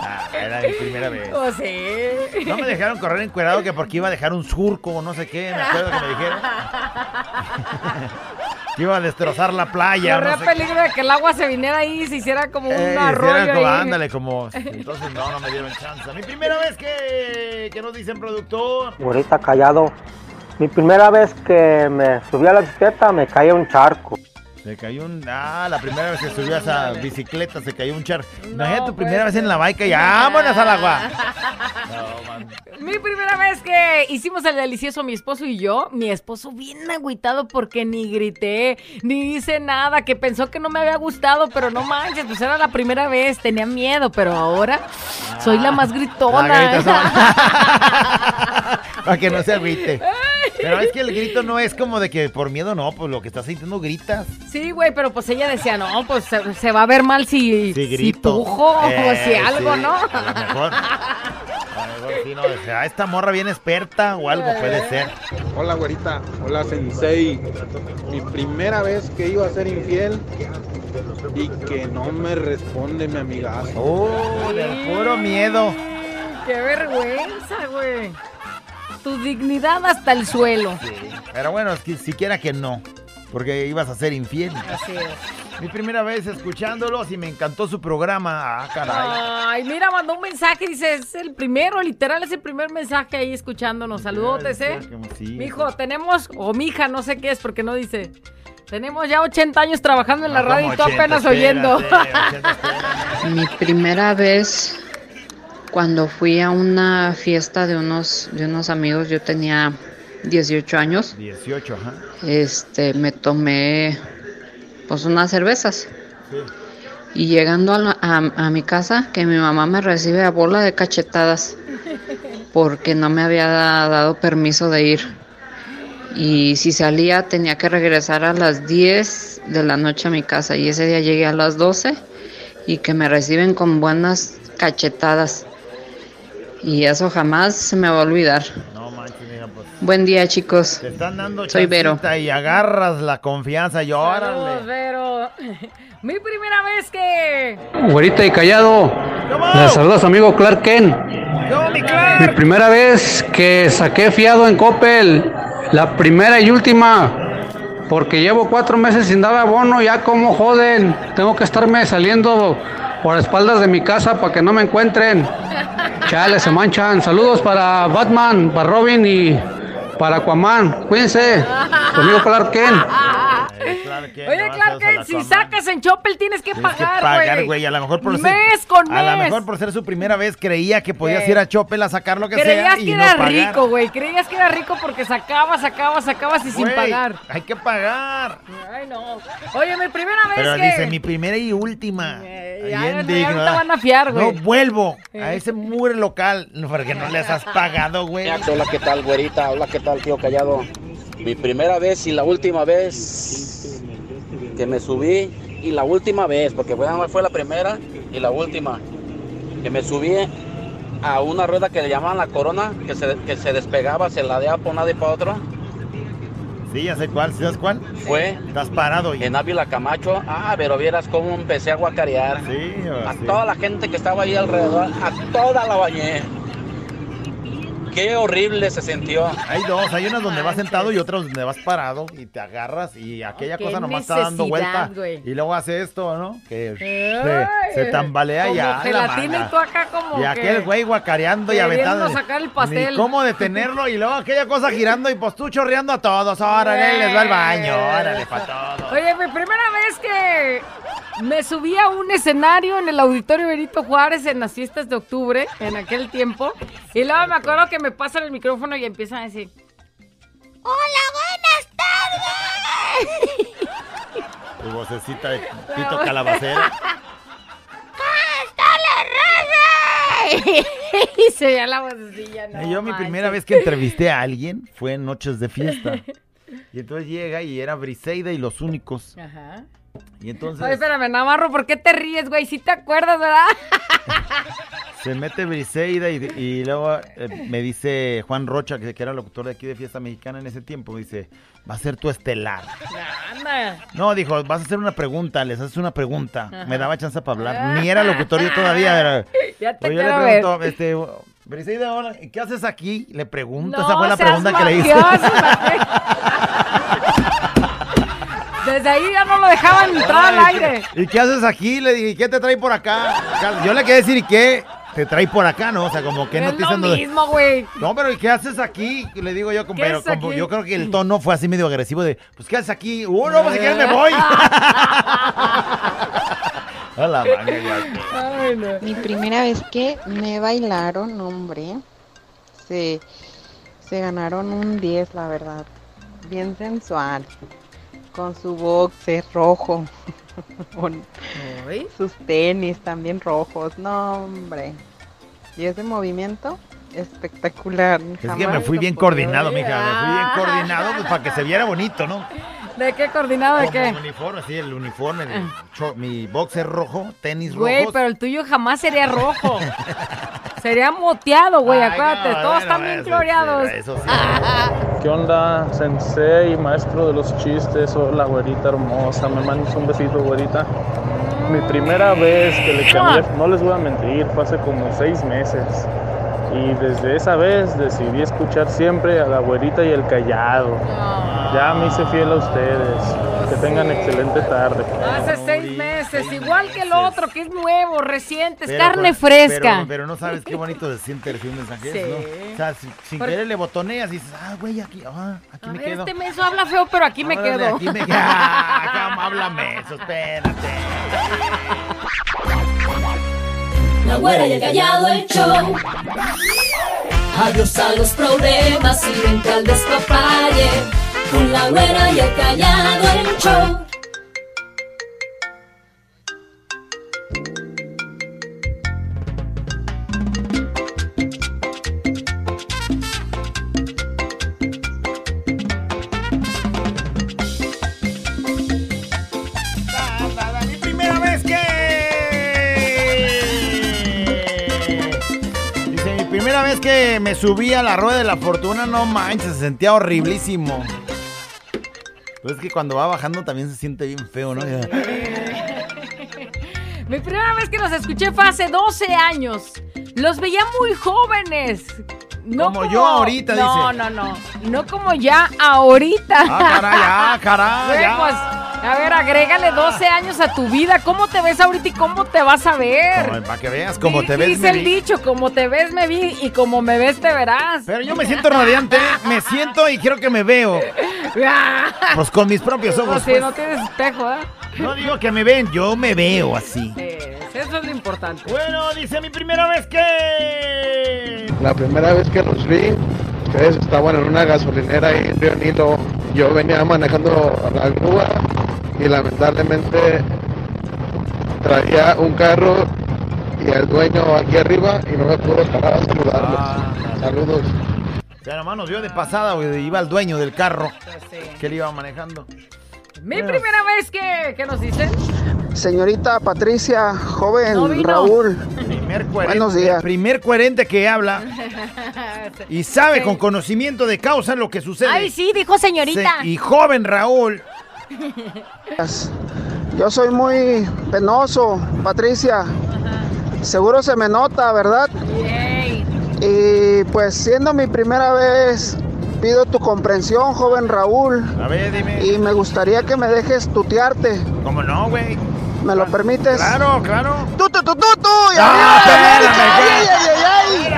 Ah, era mi primera vez. Oh, sí. No me dejaron correr encuerado que porque iba a dejar un surco o no sé qué, me acuerdo que me dijeron. Que iba a destrozar la playa. Corría no sé peligro de que el agua se viniera ahí y se hiciera como un Eh, arroyo hicieran como, ahí. ándale, como. Entonces no, no me dieron chance. Mi primera vez que, que nos dicen productor. Ahorita callado. Mi primera vez que me subí a la bicicleta me caí a un charco. Se cayó un. Ah, la primera vez que subió a esa bicicleta se cayó un char. Imagínate tu primera vez en la baica y vámonos al agua. Mi primera vez que hicimos el delicioso mi esposo y yo, mi esposo bien agüitado porque ni grité, ni hice nada, que pensó que no me había gustado, pero no manches, pues era la primera vez, tenía miedo, pero ahora soy la más gritona. La grita Para que no se agüite. Pero es que el grito no es como de que por miedo, no, pues lo que estás sintiendo gritas. Sí, güey, pero pues ella decía, no, pues se, se va a ver mal si, si grito. pujo o Eh, si algo, sí, ¿no? A lo mejor. A lo mejor sí, no, o sea, esta morra bien experta o algo puede ser. Hola, güerita. Hola, Sensei. Mi primera vez que iba a ser infiel y que no me responde mi amigazo. Oh, del puro miedo. Qué vergüenza, güey. Tu dignidad hasta el suelo. Pero bueno, es que siquiera que no. Porque ibas a ser infiel. Así es. Mi primera vez escuchándolos y me encantó su programa. Ah, caray. Ay, mira, mandó un mensaje, dice, es el primero, literal, es el primer mensaje ahí escuchándonos. Saludotes, ¿eh? Sí. Mijo, tenemos, o mija, no sé qué es, porque no dice. Tenemos ya 80 años trabajando en la No, radio y tú 80, apenas espérate, oyendo. Mi primera vez cuando fui a una fiesta de unos, de unos amigos, yo tenía 18 años, 18, ajá. este, me tomé pues unas cervezas. Y llegando a, la- a- a mi casa, que mi mamá me recibe a bola de cachetadas porque no me había da- dado permiso de ir. Y si salía tenía que regresar a las 10 de la noche a mi casa y ese día llegué a las 12 y que me reciben con buenas cachetadas. Y eso jamás se me va a olvidar. No manches, mija, pues. Buen día chicos. Te están dando Soy Vero. y agarras la confianza y órale. Vero. Mi primera vez que... Güerita y callado. Le saluda a su amigo Clark Kent. Mi primera vez que saqué fiado en Coppel. La primera y última. Porque llevo cuatro meses sin dar abono. Ya como joden. Tengo que estarme saliendo por espaldas de mi casa para que no me encuentren. Chale, se manchan. Saludos para Batman, para Robin y para Aquaman. Cuídense. Su Clark Kent. Oye, Clark Kent, si sacas en Choppel tienes que Tienes que pagar, pagar, güey. A lo mejor por ser, Mes con A lo mejor por ser su primera vez creía que podías ir a Chopel a sacar lo que Creías sea y que no era pagar. rico, güey. Creías que era rico porque sacabas, sacabas, sacabas y sin pagar. Hay que pagar. Ay, no. Oye, mi primera vez Pero que... dice mi primera y última. ya, Bien ya no te van a fiar, güey. No vuelvo a Eh. ese mure local porque no les has pagado, güey. Hola, ¿qué tal, güerita? Hola, ¿qué tal, tío Callado? Mi primera vez y la última vez que me subí, y la última vez, porque fue, fue la primera y la última, que me subí a una rueda que le llamaban la corona, que se, que se despegaba, se ladeaba por un lado y para otro. Sí, ya sé cuál, ¿sabes cuál? Fue Estás parado en Ávila Camacho. Ah, pero vieras cómo empecé a guacarear. Sí, a sí. toda la gente que estaba ahí alrededor, a toda la bañé. Qué horrible se sintió. Hay dos, hay unas donde vas sentado y otras donde vas parado y te agarras y aquella qué cosa nomás está dando vuelta y luego hace esto, ¿no? Que se, se tambalea como ya la gelatina y tú acá como Y que aquel güey guacareando y aventando. sacar el pastel. Ni cómo detenerlo y luego aquella cosa girando y pues tú chorreando a todos. Órale, les va al baño, órale, para todo. Oye, mi primera vez que me subí a un escenario en el auditorio Benito Juárez en las fiestas de octubre, en aquel tiempo, y luego me acuerdo que me pasan el micrófono y empiezan a decir, ¡Hola, buenas tardes! Tu vocecita de pito calabacero. y se veía la vocecilla, no Yo mi manches. primera vez que entrevisté a alguien fue en Noches de Fiesta. Y entonces llega y era Briseida y los únicos. Ajá. Y entonces Oye, espérame, Navarro, ¿por qué te ríes, güey? Si te acuerdas, ¿verdad? se mete Briseida y, y luego eh, me dice Juan Rocha, que, que era locutor de aquí de Fiesta Mexicana en ese tiempo, dice, va a ser tu estelar. Anda. No, dijo, vas a hacer una pregunta, les haces una pregunta. Ajá. Me daba chance para hablar. Ni era locutor yo todavía. Era... Ya te yo le pregunto, ver. este, Briseida, hola, ¿qué haces aquí? Le pregunto, No esa fue la pregunta que le hice. Desde ahí ya no lo dejaban entrar al Ay, aire. ¿Y qué haces aquí? Le dije, ¿y qué te trae por acá? Yo le quería decir, ¿y qué? te trae por acá, ¿no? O sea, como que no te lo mismo, güey. No, pero ¿y qué haces aquí? Le digo yo, como- ¿Qué pero haces como aquí? yo creo que el tono fue así medio agresivo de, pues ¿qué haces aquí? Uh, no, pues si quieres me voy. A la madre, ya. Mi primera vez que me bailaron, hombre, se, se ganaron un 10, la verdad. Bien sensual. Con su boxer rojo. Con sus tenis también rojos. No, hombre. Y ese movimiento espectacular. Es que me fui bien coordinado, mija, me fui bien coordinado pues, para que se viera bonito, ¿no? ¿De qué coordinado? ¿De qué? uniforme, sí, el uniforme, cho- mi boxer rojo, tenis Güey, rojos. pero el tuyo jamás sería rojo. sería moteado, güey, acuérdate. no, Todos bueno, están bien eso- floreados. eso sí. ¿Qué onda, sensei, maestro de los chistes? Hola, güerita hermosa. Me mandas un besito, güerita. Mi primera vez que le cambié, no les voy a mentir, fue hace como seis meses. Y desde esa vez decidí escuchar siempre a la güerita y el callado. Ya me hice fiel a ustedes. Que tengan excelente tarde. Hace seis meses, igual que el otro, que es nuevo, reciente, es Pero, carne pero- fresca. Pero, pero no sabes qué bonito se siente recibir un mensaje, Sí. ¿no? O sea, si- sin Porque- querer le botoneas y dices, ah, güey, aquí, ah, aquí A me ver, quedo. este menso habla feo, pero aquí me quedo. Aquí me quedo. Ah, ¿cómo háblame eso? Espérate. La güera y el callado el show. Adiós a los problemas y vente al despapalle. Con la güera y el callado el show. Me subí a la rueda de la fortuna, no manches, se sentía horriblísimo. Pues es que cuando va bajando también se siente bien feo, ¿no? Mi primera vez que los escuché fue hace 12 años. Los veía muy jóvenes. No Como yo ahorita, no, dice. No, no, No como ya ahorita. Ah, caray, ah, caray, pues, a ver, agrégale 12 años a tu vida. ¿Cómo te ves ahorita y cómo te vas a ver? Para que veas cómo te ves. Dice me el vi. dicho, como te ves me vi y como me ves te verás. Pero yo me siento radiante, me siento y quiero que me veo. Pues con mis propios ojos. Pues sí, pues. no tienes espejo, ¿eh? No digo que me ven, yo me veo así. Eso es lo importante. Bueno, dice mi primera vez que. La primera vez que los vi, ustedes estaban en una gasolinera ahí en Río Nilo. Yo venía manejando la grúa y lamentablemente traía un carro y el dueño aquí arriba y no me pudo parar a saludarlos. Ah, Saludos. O sea, nomás nos vio de pasada, güey. Iba el dueño del carro que él iba manejando. Mi primera vez que, ¿qué nos dicen? Señorita Patricia, joven No. Raúl. Primer coherente, Buenos días. el primer coherente que habla y sabe con conocimiento de causa lo que sucede. Ay, sí, dijo señorita. Se- y joven Raúl. Yo soy muy penoso, Patricia. Seguro se me nota, ¿verdad? Y pues siendo mi primera vez, pido tu comprensión, joven Raúl. A ver, dime. Y me gustaría que me dejes tutearte. ¿Cómo no, güey? ¿Me lo permites? Claro, claro. ¡Y Ah, arriba, espérame, América! ¡Ay, ay, ay,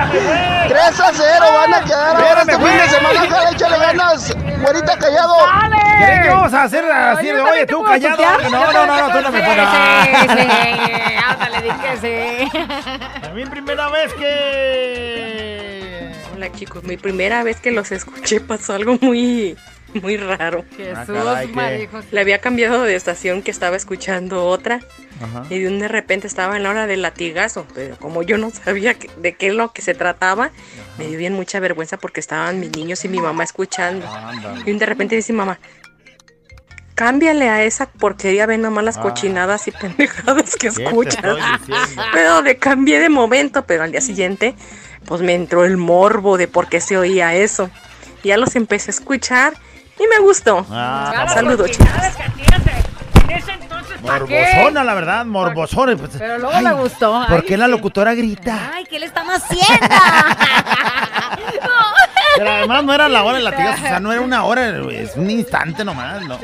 ay! 3 a 0 van a quedar ahora este fin de semana. Échale ganas. Güerita callado. ¿Creen que vamos a hacer así de, oye, tú callado? No, no, no, no, tú no me puedes. Sí, sí, ándale, di que sí. A mí primera vez que... Hola chicos, mi primera vez que los escuché pasó algo muy, muy raro. Jesús, Ah, caray. Le había cambiado de estación que estaba escuchando otra Ajá. y de un de repente estaba en la hora del latigazo, pero como yo no sabía que- de qué es lo que se trataba, me dio bien mucha vergüenza porque estaban mis niños y mi mamá escuchando. Y un de repente dice mamá, cámbiale a esa porquería, ven nomás las Ah. cochinadas y pendejadas que ¿Qué te escuchas. Pero le cambié de momento, pero al día siguiente, pues me entró el morbo de por qué se oía eso. Ya los empecé a escuchar y me gustó. Ah, Saludos, chicos. Morbosona, la verdad, morbosona. pues. Pero luego le gustó. Ay, ¿Por qué la locutora grita? Ay, ¿qué le están haciendo? Pero además no era la hora del latigazo, o sea, no era una hora, es un instante nomás, ¿no?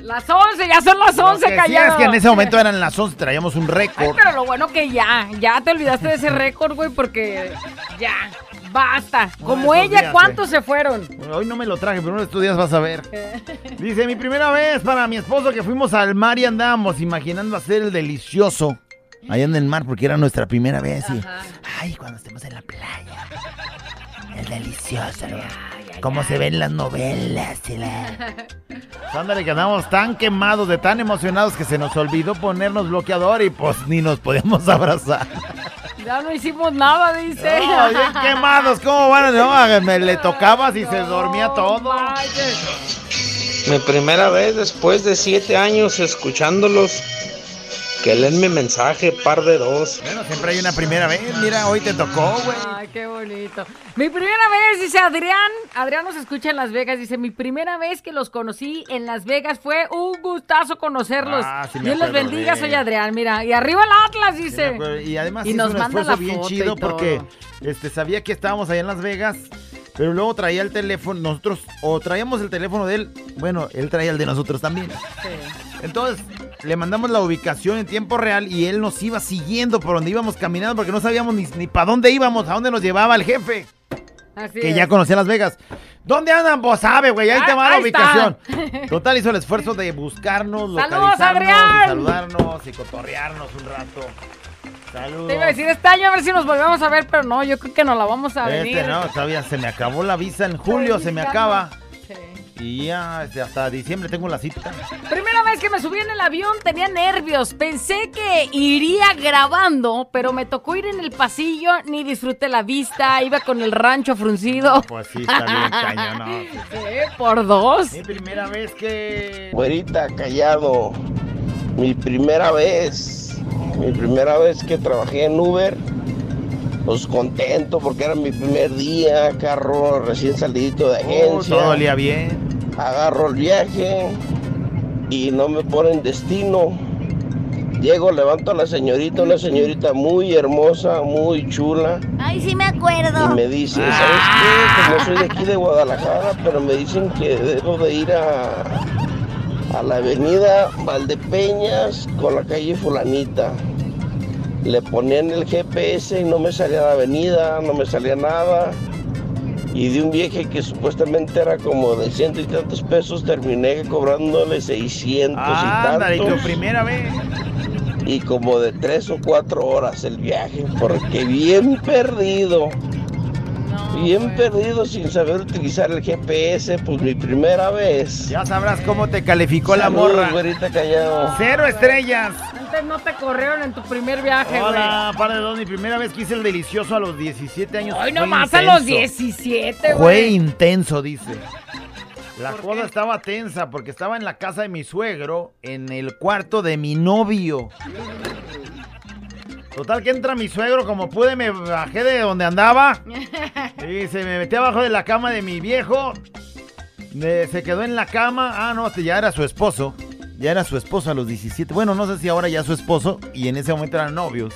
Las 11, ya son las 11, Lo que sí callado. es que en ese momento eran las 11, traíamos un récord. pero lo bueno que ya, ya te olvidaste de ese récord, güey, porque ya, basta. Como ella, días, ¿cuántos se fueron? Bueno, hoy no me lo traje, pero uno de estos días vas a ver. Dice, mi primera vez para mi esposo que fuimos al mar y andábamos imaginando hacer el delicioso. Allá en el mar, porque era nuestra primera vez. Y, ay, cuando estemos en la playa. El delicioso, ¿no? Como se ven las novelas. y la- Ándale, que andamos tan quemados, de tan emocionados que se nos olvidó ponernos bloqueador y pues ni nos podemos abrazar. Ya no hicimos nada, dice. No, bien quemados, ¿cómo van? No, me le tocabas y se dormía todo. Mi primera vez después de siete años escuchándolos, que leen mi mensaje, par de dos. Bueno, siempre hay una primera vez. Mira, hoy te tocó, güey. Ay, qué bonito. Mi primera vez, dice Adrián. Adrián nos escucha en Las Vegas. Dice: Mi primera vez que los conocí en Las Vegas fue un gustazo conocerlos. Ah, sí me Dios los bendiga, soy Adrián. Mira, y arriba el Atlas, Sí, dice. y además Y hizo nos un manda esfuerzo la bien foto y chido todo. porque este, sabía que estábamos allá en Las Vegas, pero luego traía el teléfono, nosotros, o traíamos el teléfono de él, bueno, él traía el de nosotros también. Entonces, le mandamos la ubicación en tiempo real y él nos iba siguiendo por donde íbamos caminando porque no sabíamos ni, ni para dónde íbamos, a dónde nos llevaba el jefe. Así que es. ya conocía Las Vegas. ¿Dónde andan? Pues sabe, güey, ahí te Ah, va la ahí ubicación. está. Total, hizo el esfuerzo de buscarnos, ¡Saludos, localizarnos, Adrián! y saludarnos y cotorrearnos un rato. Saludos. Te iba a decir este año a ver si nos volvemos a ver, pero no, yo creo que nos la vamos a venir. Este no, todavía se me acabó la visa en julio, se me acaba. Y ya este, hasta diciembre tengo la cita. Primera vez que me subí en el avión tenía nervios. Pensé que iría grabando, pero me tocó ir en el pasillo, ni disfruté la vista, iba con el rancho fruncido. Pues sí, está bien cañón. no. Sí, por dos. Mi primera vez que... Güerita, callado. Mi primera vez, mi primera vez que trabajé en Uber, pues contento porque era mi primer día, carro recién salidito de Oh, agencia. todo olía bien. Agarro el viaje y no me ponen destino. Llego, levanto a la señorita, una señorita muy hermosa, muy chula. Ay, sí me acuerdo. Y me dice, ¿sabes qué? Como soy de aquí de Guadalajara, pero me dicen que debo de ir a, a la avenida Valdepeñas con la calle fulanita. Le ponían el GPS y no me salía la avenida, no me salía nada. Y de un viaje que supuestamente era como de ciento y tantos pesos, terminé cobrándole 600 Ándale, y y tu tantos. primera vez. Y como de tres o cuatro horas el viaje, porque bien perdido. Bien perdido sin saber utilizar el GPS, pues mi primera vez. Ya sabrás cómo te calificó la morra. güerita callado. Cero estrellas. Antes no te corrieron en tu primer viaje, güey. Hola, par de dos. Mi primera vez que hice el delicioso a los 17 años. Fue nomás a los intenso. 17, Fue güey. intenso, dice. La cosa estaba tensa porque estaba en la casa de mi suegro, en el cuarto de mi novio. Total que entra mi suegro, como pude me bajé de donde andaba y se me metí abajo de la cama de mi viejo. Se quedó en la cama. Ah, no, este ya era su esposo. Ya era su esposo a los 17. Bueno, no sé si ahora ya su esposo y en ese momento eran novios.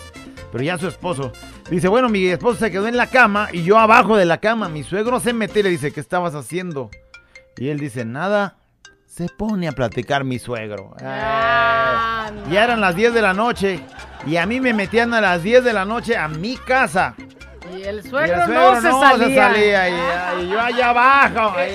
Pero ya su esposo. Dice, bueno, mi esposo se quedó en la cama y yo abajo de la cama. Mi suegro se mete y le dice, ¿qué estabas haciendo? Y él dice, nada. Se pone a platicar mi suegro. Ah, ya eran las 10 de la noche. Y a mí me metían a las 10 de la noche a mi casa. Y el Y el suegro, no, se salía. salía, y- y yo allá abajo.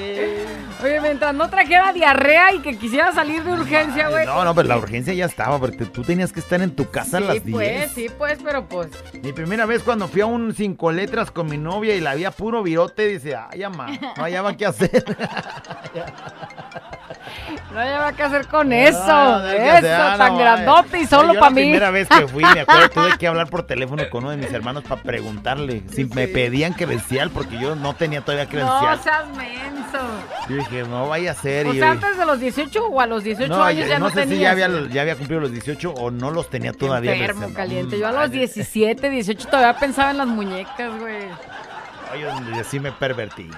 Oye, mientras no trajera diarrea y que quisiera salir de urgencia, güey. No, no, pero la urgencia ya estaba, porque tú tenías que estar en tu casa a Sí, las 10. pues, sí, pues, pero pues. Mi primera vez cuando fui a un cinco letras con mi novia y la había puro virote, dice, ay, ama, no hallaba qué hacer. No había qué hacer con eso. No, no eso, hacer, ah, no, tan grandote y solo Yo para La mí. primera vez que fui, me acuerdo, tuve que hablar por teléfono con uno de mis hermanos para preguntarle si me pedían credencial, porque yo no tenía todavía No credencial. seas menso. Yo dije, no vaya a ser. O y- sea, antes de los 18 o a los 18 no, años ya, no, no, sé tenías. si ya había, ya había cumplido los 18 o no los tenía todavía. Enfermo, caliente. Yo a los 17, 18 todavía pensaba en las muñecas, güey. Ay, yo sí me pervertí.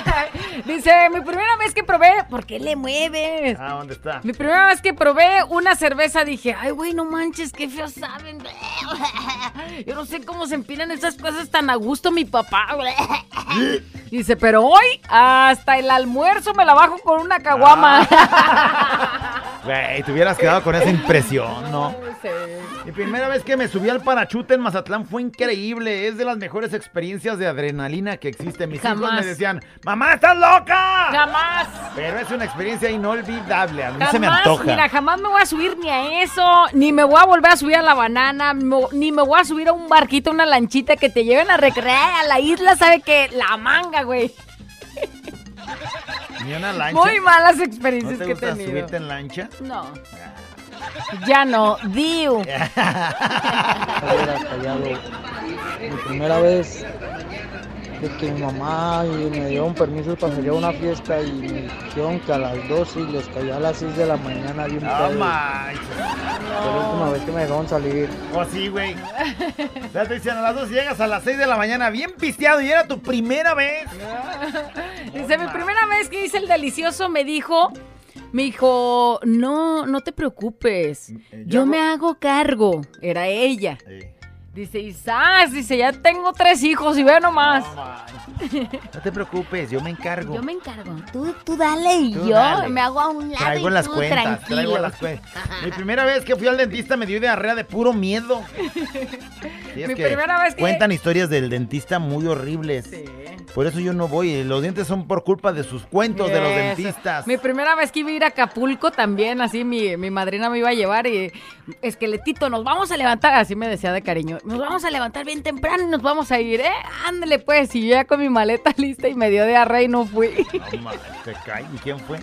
Dice, mi primera vez que probé, ¿por qué le mueves? Ah, ¿dónde está? Mi primera vez que probé una cerveza dije, ay, güey, no manches, qué feo saben. Yo no sé cómo se empinan esas cosas tan a gusto mi papá. Dice, pero hoy hasta el almuerzo me la bajo con una caguama. Güey, te hubieras quedado con esa impresión, ¿no? Mi primera vez que me subí al parachute en Mazatlán fue increíble. Es de las mejores experiencias de adrenalina que existen. Mis hijos Jamás. me decían, ¡Mamá, estás loca! Jamás. Pero es una experiencia inolvidable. A mí se me Jamás, antoja. mira, jamás me voy a subir ni a eso, ni me voy a volver a subir a la banana, ni me voy a subir a un barquito, una lanchita que te lleven a recrear a la isla, ¿sabe qué? La manga, güey. Ni una lancha. Muy malas ¿No experiencias te que he gusta tenido. subirte en lancha? No. Ya no, Diu. Mi primera vez de que mi mamá y me dieron permiso para salir a una fiesta y me dijeron que a las 12 y les caía a las 6 de la mañana bien No. Fue la última vez que me dejaron salir. O sí, güey. Ya te dicen a las 2 llegas a las 6 de la mañana bien pisteado y era tu primera vez. Dice, mi primera vez que hice el delicioso me dijo, me dijo, no, no te preocupes, yo me hago cargo. Era ella. Dice, Isás, dice, ya tengo tres hijos y ve nomás. No te preocupes, yo me encargo. Yo me encargo. Tú, tú dale y Tú yo dale. me hago a un lado Traigo y las tú cuentas, tranquilo. traigo las cuentas. Mi primera vez que fui al dentista me dio diarrea de puro miedo. Sí, Mi primera vez que- Cuentan historias del dentista muy horribles. Por eso yo no voy. Los dientes son por culpa de sus cuentos de los dentistas. Mi primera vez que iba a ir a Acapulco también, así mi, mi madrina me iba a llevar y esqueletito, nos vamos a levantar, así me decía de cariño, nos vamos a levantar bien temprano y nos vamos a ir, ¿eh? Ándale pues, y yo ya con mi maleta lista y me dio diarrea y no fui. No, ma, te cae. ¿Y quién fue?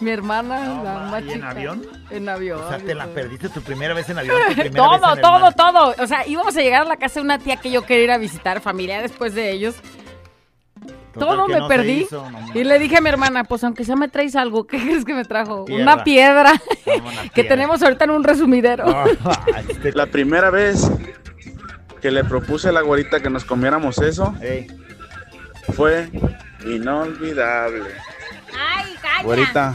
mi hermana, la más ¿y en avión? En avión. O sea, te la perdiste tu primera vez en avión. tu primera vez Todo, en todo, todo. O sea, íbamos a llegar a la casa de una tía que yo quería ir a visitar, familia después de ellos. Total todo me no perdí. hizo, no y le dije a mi hermana, pues aunque sea me traes algo, ¿qué crees que me trajo? Piedra. Una piedra que tenemos ahorita en un resumidero. La primera vez que le propuse a la güerita que nos comiéramos eso fue inolvidable. Ay, calla. Güerita,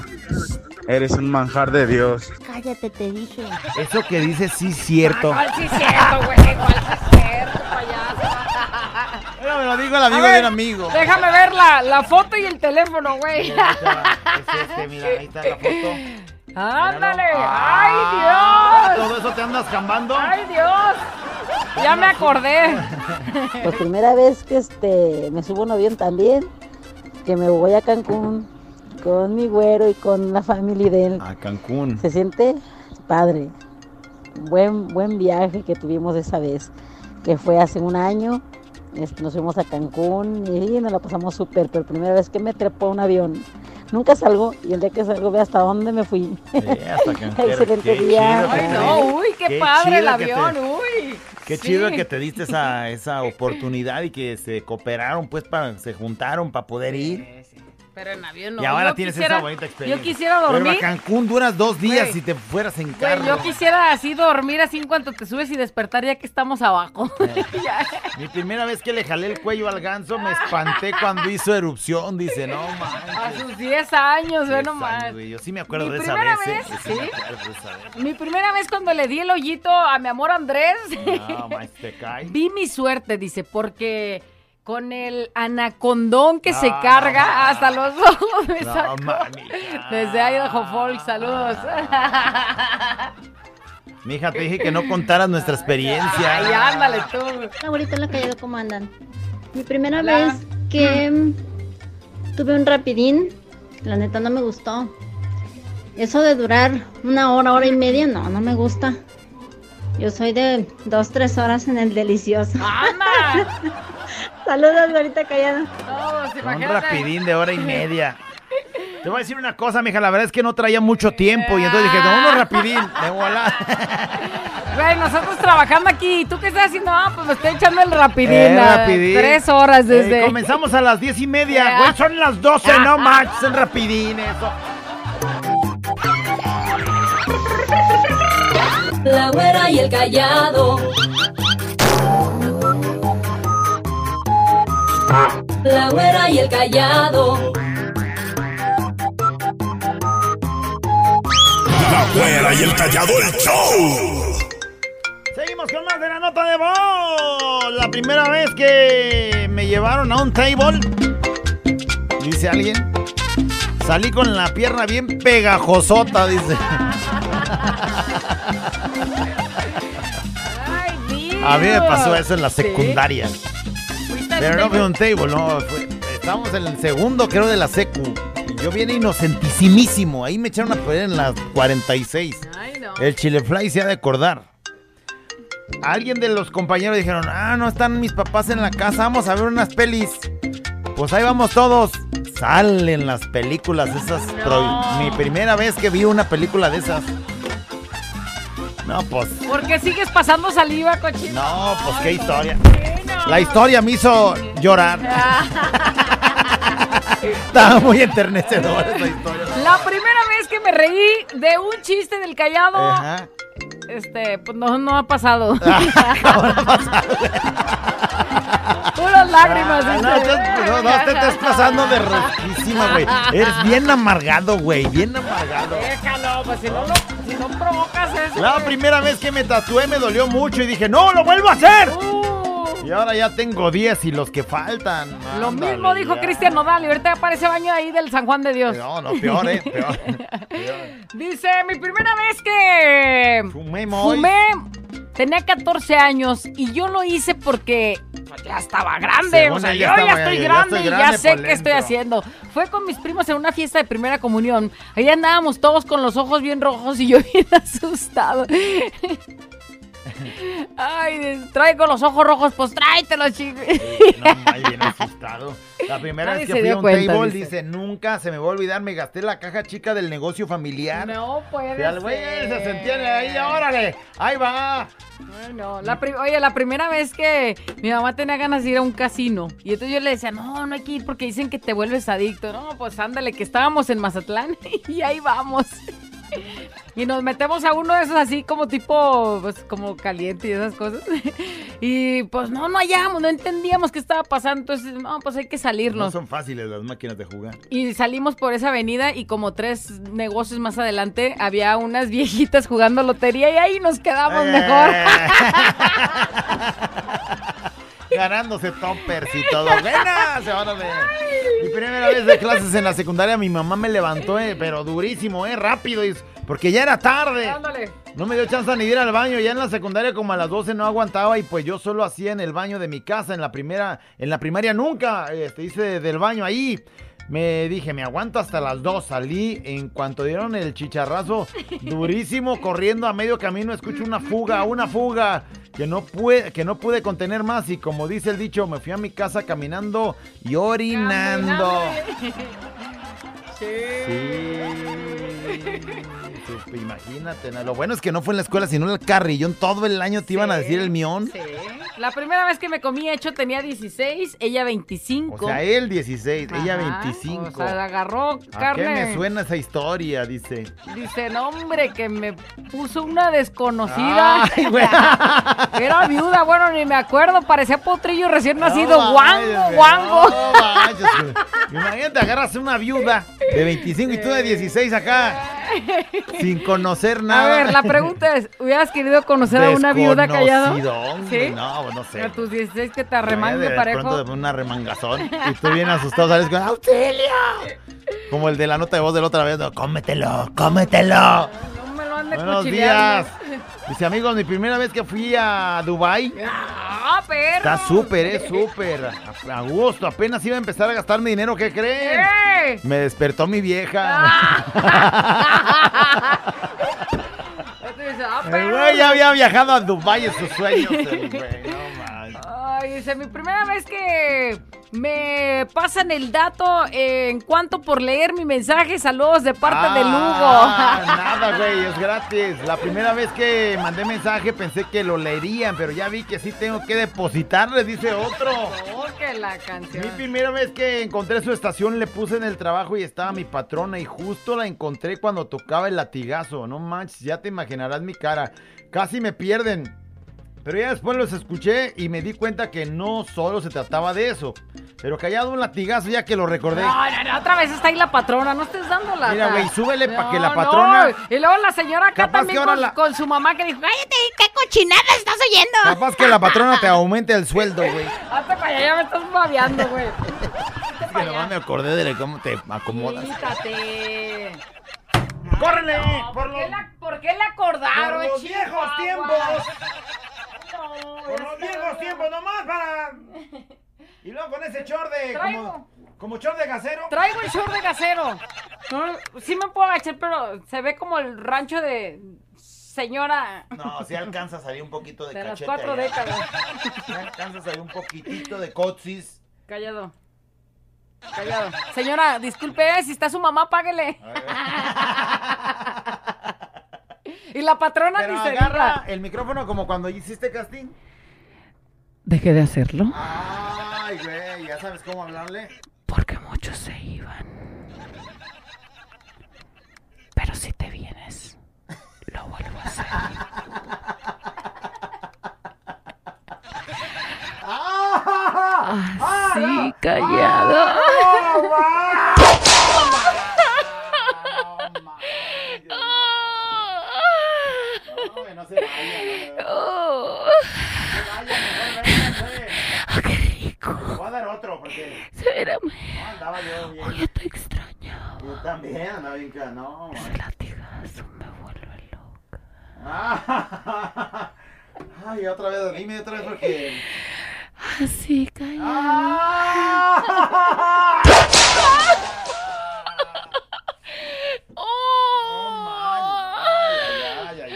eres un manjar de Dios. Cállate, te dije. Eso que dices sí es cierto. ¿Cuál sí es cierto, güey? ¿Cuál sí es cierto, payaso? Me lo digo el amigo A de ver, un amigo. Déjame ver la, la foto y el teléfono, güey. Es este, mira, ahí está la foto. ¡Ándale! Ah, ¡Ay, Dios! ¿Todo eso te andas jambando? ¡Ay, Dios! Ya me acordé. Pues primera vez que este me subo un avión también, que me voy a Cancún con mi güero y con la familia de él. A Cancún. Se siente padre. Buen, buen viaje que tuvimos esa vez, que fue hace un año. Nos fuimos a Cancún y nos la pasamos súper, pero primera vez que me trepo a un avión. Nunca salgo y el día que salgo ve hasta dónde me fui. hasta Cancún. Excelente Qué día. chido Ay, no, uy, qué, qué padre el te- avión, uy. Qué Sí. chido que te diste esa, esa oportunidad y que se cooperaron, pues, para, se juntaron para poder ir. Pero en avión no. y ahora Yo tienes quisiera- esa bonita experiencia. Yo quisiera Pero dormir. a Cancún duras dos días si te fueras en Güey, carro. yo quisiera así dormir así en cuanto te subes y despertar ya que estamos abajo. Mi primera vez que le jalé el cuello al ganso me espanté cuando hizo erupción. Dice, no, man. A sus 10 años, ve nomás. Yo sí me acuerdo Mi de esa primera vez. ¿eh? vez, Sí, ¿sí? me acuerdo de esa vez. Mi primera vez cuando le di el hoyito a mi amor Andrés, No, man, te cae. vi mi suerte, dice, porque con el anacondón que se Ah, carga hasta los ojos me No. Desde Idaho Folk, saludos. Mija, te dije que no contaras nuestra experiencia. Ay, ándale tú. Ahorita la callado, ¿cómo andan? Mi primera Hola. vez que mm, tuve un rapidín, la neta no me gustó. Eso de durar una hora, hora y media, no, no me gusta. Yo soy de dos, tres horas en el delicioso. ¡Anda! Saludos, ahorita callado. Un rapidín de hora y media. Te voy a decir una cosa, mija, la verdad es que no traía mucho tiempo y entonces dije, no, uno rapidín, de volada. Güey, nosotros trabajando aquí, ¿y tú qué estás haciendo? Ah, pues me estoy echando el rapidín. Eh, ah, rapidín. Tres horas desde. Eh, comenzamos a las diez y media, güey, son las doce, no manches, en rapidín eso. La güera y el callado. La güera y el callado. La güera y el callado el show. Seguimos con más de la nota de voz. La primera vez que me llevaron a un table Dice alguien. Salí con la pierna bien pegajosota, dice. A mí me pasó eso en la secundaria. Pero no fue un table, no. fue- estábamos en el segundo, creo, de la secu. Y yo bien inocentísimísimo. Ahí me echaron a perder en las 46. El chilefly se ha de acordar. Alguien de los compañeros dijeron, ah, no están mis papás en la casa, vamos a ver unas pelis. Pues ahí vamos todos. Salen las películas esas. pro- Mi primera vez que vi una película de esas. No, pues. ¿Por qué sigues pasando saliva, cochino? No, pues qué historia. La historia me hizo llorar. Estaba muy enternecedora esa historia. La primera vez que me reí de un chiste del callado, Ajá. este, pues no, no ha pasado. Puras lágrimas, Ah, no, te- no, no, te estás pasando de rosquísima, güey. Eres bien amargado, güey. Bien amargado. Déjalo, pues si no, lo- si no provocas eso. La güey. primera vez que me tatué me dolió mucho y dije, ¡No, lo vuelvo a hacer! Uh. Y ahora ya tengo 10 y los que faltan. Lo ándale, mismo dijo ya. Cristian Nodal y ahorita aparece baño ahí del San Juan de Dios. No, no, peor, eh. Peor. Dice, mi primera vez que Fumé, fumé, tenía 14 años y yo lo hice porque ya estaba grande. Según o sea, yo ya estaba- estoy ya grande estoy y ya sé qué estoy haciendo. Fue con mis primos en una fiesta de primera comunión. Ahí andábamos todos con los ojos bien rojos y yo bien asustado. Ay, trae con los ojos rojos, pues tráetelos, chicos. No, mal, bien asustado. La primera Nadie vez que fui a un cuenta, table, dice. dice. nunca se me va a olvidar, me gasté la caja chica del negocio familiar. No puede Y al güey se sentía ahí, órale, ahí va. Ay, no. La Oye, la primera vez que mi mamá tenía ganas de ir a un casino. Y entonces yo le decía, no, no hay que ir porque dicen que te vuelves adicto. No, pues ándale, que estábamos en Mazatlán y ahí vamos. Y nos metemos a uno de esos así como tipo, pues como caliente y esas cosas. Y pues no, no hallamos, no entendíamos qué estaba pasando. Entonces, no, pues hay que No salirnos. son fáciles las máquinas de jugar. Y salimos por esa avenida y como tres negocios más adelante había unas viejitas jugando lotería y ahí nos quedamos Eh. mejor. Ganándose toppers y todo. ¡Buenas! órale. Mi primera vez de clases en la secundaria, mi mamá me levantó, eh, pero durísimo, eh, rápido, porque ya era tarde. Ándale. No me dio chance ni de ir al baño. Ya en la secundaria como a las 12 no aguantaba y pues yo solo hacía en el baño de mi casa. En la primera, en la primaria nunca este, hice del baño ahí. Me dije, me aguanto hasta las 2. Salí en cuanto dieron el chicharrazo durísimo, corriendo a medio camino, escucho una fuga, una fuga. Que no, pude, que no pude contener más y como dice el dicho, me fui a mi casa caminando y orinando. Sí, pues, imagínate, ¿no? lo bueno es que no fue en la escuela, sino en el carrillón. Todo el año te iban a decir el mión. Sí. La primera vez que me comí hecho tenía 16, ella 25. O sea, él 16, ella Ajá, 25. O sea, agarró ¿A qué carne. me suena esa historia? Dice. Dice, no, hombre, que me puso una desconocida. Ay, güey. Era viuda, bueno, ni me acuerdo, parecía potrillo recién nacido. No guango, guango. no. Imagínate, agarras una viuda de 25 y tú de 16 acá, sin conocer A nada. ver, la pregunta es, ¿hubieras querido conocer a una viuda callada? ¿Sí? No, pues no sé. A tus 16 que te arremangue de parejo. pronto de una remangazón y tú bien asustado sales con ¡Auxilio! Como el de la nota de voz de la otra vez, no, cómetelo, cómetelo. No me lo ande Buenos días. Dice, amigos, mi primera vez que fui a Dubai Ah, perro. Está súper, es súper. A, a gusto, apenas iba a empezar a gastar mi dinero, ¿qué creen? ¡Eh! Me despertó mi vieja. Ah, El perro. güey ya había viajado a Dubai en sus sueños. el güey. Ay, dice, mi primera vez que me pasan el dato en cuanto por leer mi mensaje, saludos de parte de Lugo. Ah, nada, güey, es gratis. La primera vez que mandé mensaje pensé que lo leerían, pero ya vi que sí tengo que depositarle, dice otro. Oh, que la canción. Mi primera vez que encontré su estación le puse en el trabajo y estaba mi patrona y justo la encontré cuando tocaba el latigazo. No manches, ya te imaginarás mi cara. Casi me pierden. Pero ya después los escuché y me di cuenta que no solo se trataba de eso. Pero callado un latigazo ya que lo recordé. No, no, no, otra vez está ahí la patrona, no estés dando la. Mira, güey, súbele pa' que la patrona-. Y luego la señora acá también que con, la- con su mamá que dijo, cállate, qué cochinada estás oyendo. Capaz que la patrona te aumente el sueldo, güey. Hazte para allá, ya me estás babeando, güey. que para nomás me acordé de cómo te acomodas. Quítate. ¡Córrele! No, por ¿por, qué la, ¿Por qué la acordaron, por los viejos tiempos. Por los viejos tiempos, nomás para. Y luego con ese short de. Traigo. Como, como short de gasero. Traigo el short de casero. No, sí me puedo agachar, pero se ve como el rancho de señora No, si alcanza a salir un poquito de, de las cachete cuatro allá. décadas. Sí alcanza a salir un poquitito de coxis. Callado. Callado. Señora, disculpe, si está su mamá, páguele. Y la patrona Pero ni se agarra diga. el micrófono como cuando hiciste casting. Dejé de hacerlo. Ay, güey, ya sabes cómo hablarle. Porque muchos se iban. Pero si te vienes, lo vuelvo a hacer. Así, callado. No se vaya. Oh. Qué rico. Le voy a dar otro porque. Espérame. No, andaba yo bien. Oye, te extraño. Yo también andaba bien ca- no. Ese latigazo me vuelve loca. Ah, Ay, otra vez, dime otra vez porque. Así, callado. Ah. Ay, ay, ay.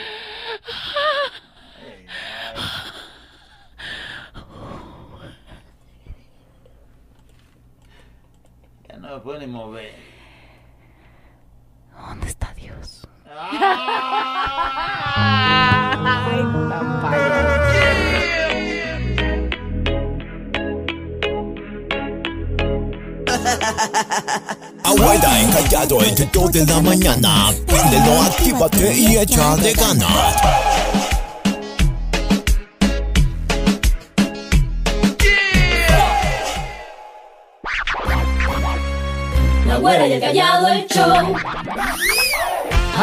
Ya no me puedo ni mover. ¿Dónde está Dios? Ay, Abuela encallado entre 2 de la mañana. Préndelo, actívate y echa de ganas. Güera y el callado el show.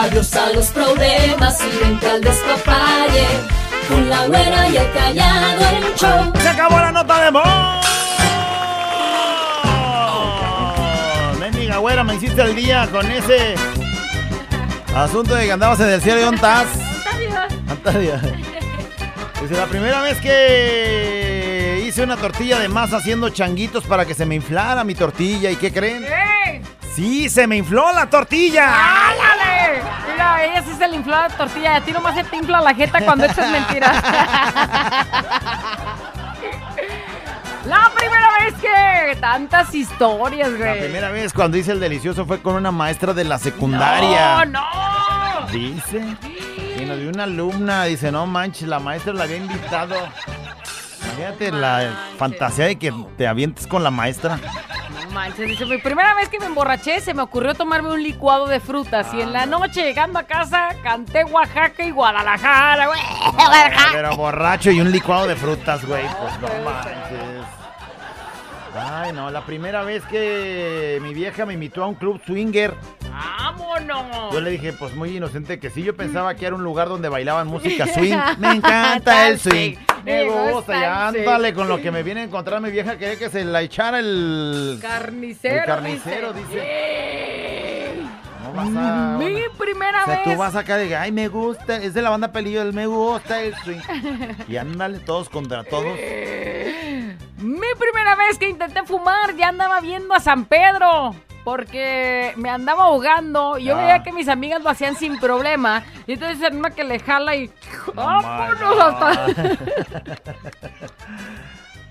Adiós a los problemas y vente al despapalle. Con la güera y el callado el show. ¡Se acabó la nota de voz! Mendiga güera, me hiciste el día con ese asunto de que andabas en el cielo y ¿dónde estás? Antadia. Dice, la primera vez que hice una tortilla de masa haciendo changuitos para que se me inflara mi tortilla. ¿Y qué creen? ¡Ey! ¡Sí, se me infló la tortilla! ¡Ándale! Mira, a ella sí se le infló la tortilla. A ti nomás se te infla la jeta cuando echas mentiras. La primera vez que tantas historias, La güey. primera vez cuando hice el delicioso fue con una maestra de la secundaria. ¡No, no! Dice. Y nos dio una alumna, dice, no manches, la maestra la había invitado. Fíjate la fantasía de que te avientes con la maestra. Manches, dice, mi primera vez que me emborraché se me ocurrió tomarme un licuado de frutas y en la noche llegando a casa canté Oaxaca y Guadalajara, güey. Pero borracho y un licuado de frutas, güey. Pues no manches. Ay, no, la primera vez que mi vieja me invitó a un club swinger, ¡Vámonos! yo le dije, pues muy inocente que sí, yo pensaba que era un lugar donde bailaban música swing. Me encanta el swing. Me gusta, ya ándale con lo que me viene a encontrar mi vieja, quería que se la echara el... Carnicero. El carnicero, dice. No vas a... Mi primera O sea, vez. tú vas acá de, ay, me gusta, es de la banda Pelillo, el me gusta el swing. Y ándale, todos contra todos. Mi primera vez que intenté fumar ya andaba viendo a San Pedro. Porque me andaba ahogando. y Yo Ah. veía que mis amigas lo hacían sin problema. Y entonces en una que le jala y. ¡Vámonos hasta,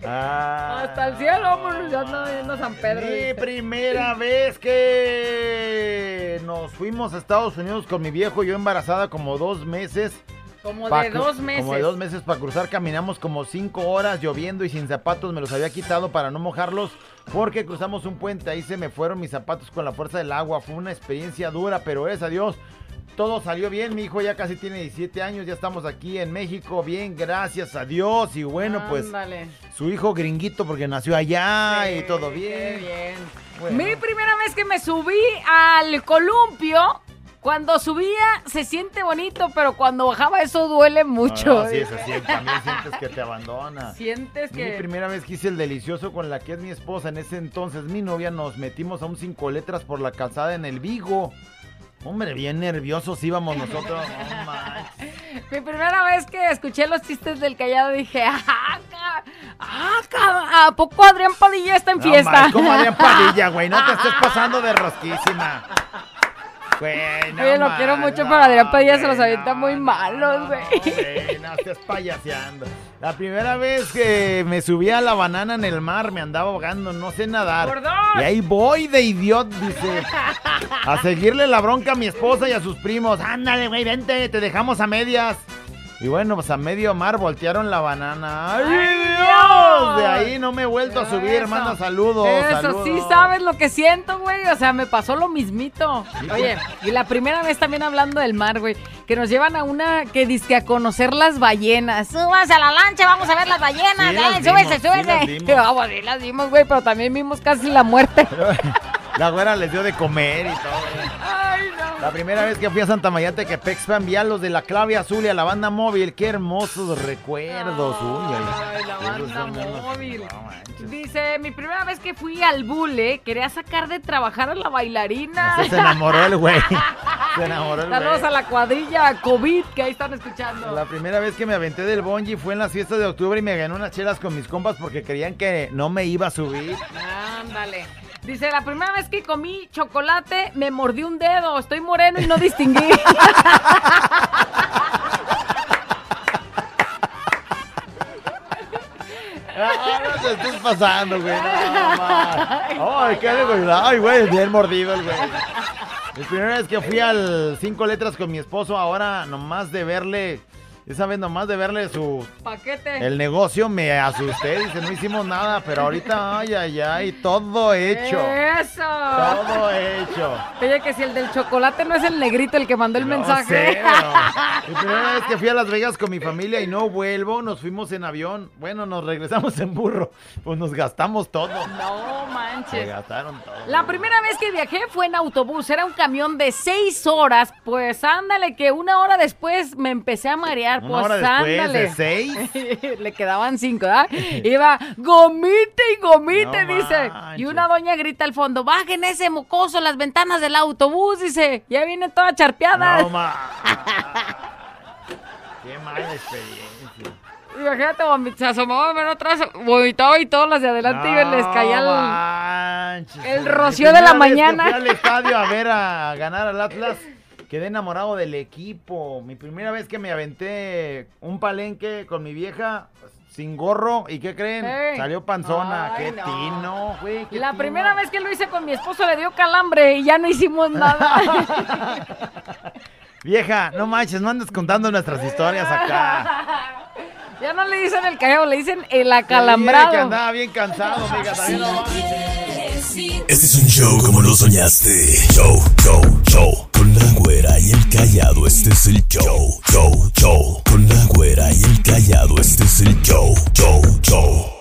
Ah. hasta el cielo! ¡Vámonos! Ya andaba viendo a San Pedro. Mi primera vez que nos fuimos a Estados Unidos con mi viejo, yo embarazada como dos meses. Como de dos meses. Como de dos meses para cruzar, caminamos como cinco horas lloviendo y sin zapatos, me los había quitado para no mojarlos porque cruzamos un puente, ahí se me fueron mis zapatos con la fuerza del agua, fue una experiencia dura, pero es a Dios. Todo salió bien, mi hijo ya casi tiene 17 años, ya estamos aquí en México, bien, gracias a Dios. Y bueno, pues su hijo gringuito porque nació allá y todo bien. Qué bien. Bueno. Mi primera vez que me subí al columpio Cuando subía se siente bonito, pero cuando bajaba eso duele mucho. No, no, sí, se siente, también sientes que te abandona. Sientes Mi que... primera vez que hice el delicioso con la que es mi esposa, en ese entonces mi novia, nos metimos a un cinco letras por la calzada en el Vigo. Hombre, bien nerviosos íbamos nosotros. No manches. Mi primera vez que escuché los chistes del callado dije, ¡ah, ah, ¿a poco Adrián Padilla está en No fiesta? manches, como Adrián Padilla, güey. No te estés pasando de rosquísima. Güey, no Oye, lo man, quiero mucho, no, pero Adrián Padilla se los avienta muy malos, güey. no estés payaseando. La primera vez que me subí a la banana en el mar, me andaba ahogando, no sé nadar. ¡Por dos! Y ahí voy de idiot, dice. A seguirle la bronca a mi esposa y a sus primos. Ándale, güey, vente, te dejamos a medias. Y bueno, pues a medio mar voltearon la banana. ¡Ay, Dios! De ahí no me he vuelto a subir, hermano. Saludos. Eso, saludos. sí sabes lo que siento, güey. O sea, me pasó lo mismito. Oye, y la primera vez también hablando del mar, güey, que nos llevan a una que dizque a conocer las ballenas. Súbanse a la lancha, vamos a ver las ballenas, Sí, eh, las súbese, vimos, sí súbese. las vimos. Y vamos, sí las vimos, güey, pero también vimos casi la muerte. La güera les dio de comer y todo. No. La primera vez que fui a Santa María Tequepex fue a los de la clave azul y a la banda móvil. Qué hermosos recuerdos. Uy, ay. la banda móvil. No. Dice, mi primera vez que fui al bule, quería sacar de trabajar a la bailarina. Se enamoró el güey. Se enamoró el Saludos güey. a la cuadrilla COVID que ahí están escuchando. La primera vez que me aventé del bungee fue en las fiestas de octubre y me gané unas chelas con mis compas porque creían que no me iba a subir. Ándale. Dice, la primera vez que comí chocolate me mordí un dedo. Estoy moreno y no distinguí. Ah, no te estés pasando, güey. No, ma. Ay, qué alegría. Ay, güey, bien mordido el güey. La primera vez que fui al cinco letras con mi esposo, ahora nomás de verle, esa vez nomás de verle su Paquete. el negocio me asusté, dice, no hicimos nada, pero ahorita, ay, ay, ay, todo hecho. Eso. Todo hecho. Oye, que si el del chocolate no es el negrito el que mandó el No mensaje. sé, pero La primera vez que fui a Las Vegas con mi familia y no vuelvo, nos fuimos en avión. Bueno, nos regresamos en burro. Pues nos gastamos todo. No Se manches. gastaron todo. La primera vez que viajé fue en autobús, era un camión de seis horas, pues ándale, que una hora después me empecé a marear, Una pues hora después ándale. de seis. Le quedaban cinco, ¿ah? Iba, gomite y gomite, No dice. manches. Y una doña grita al fondo, bajen ese mocoso las ventanas del autobús, dice. Ya viene toda charpeada. No, ma. Qué mala experiencia. Imagínate, se asomaba a ver atrás, vomitaba y todos los de adelante y les caía el... manches. el rocío de la mañana. Al estadio a ver a ganar al Atlas. Quedé enamorado del equipo. Mi primera vez que me aventé un palenque con mi vieja sin gorro. ¿Y qué creen? Salió panzona. Ay, qué no. tino, güey. qué La tino. primera vez que lo hice con mi esposo le dio calambre y ya no hicimos nada. Vieja, no manches, no andes contando nuestras historias acá. ya no le dicen el cajeo, le dicen el acalambrado. dije que andaba bien cansado, amiga. También no Este es un show como lo soñaste. Show, show, show. Con la güera y el callado, este es el show. Show, show. Con la güera y el callado, este es el show. Show, show.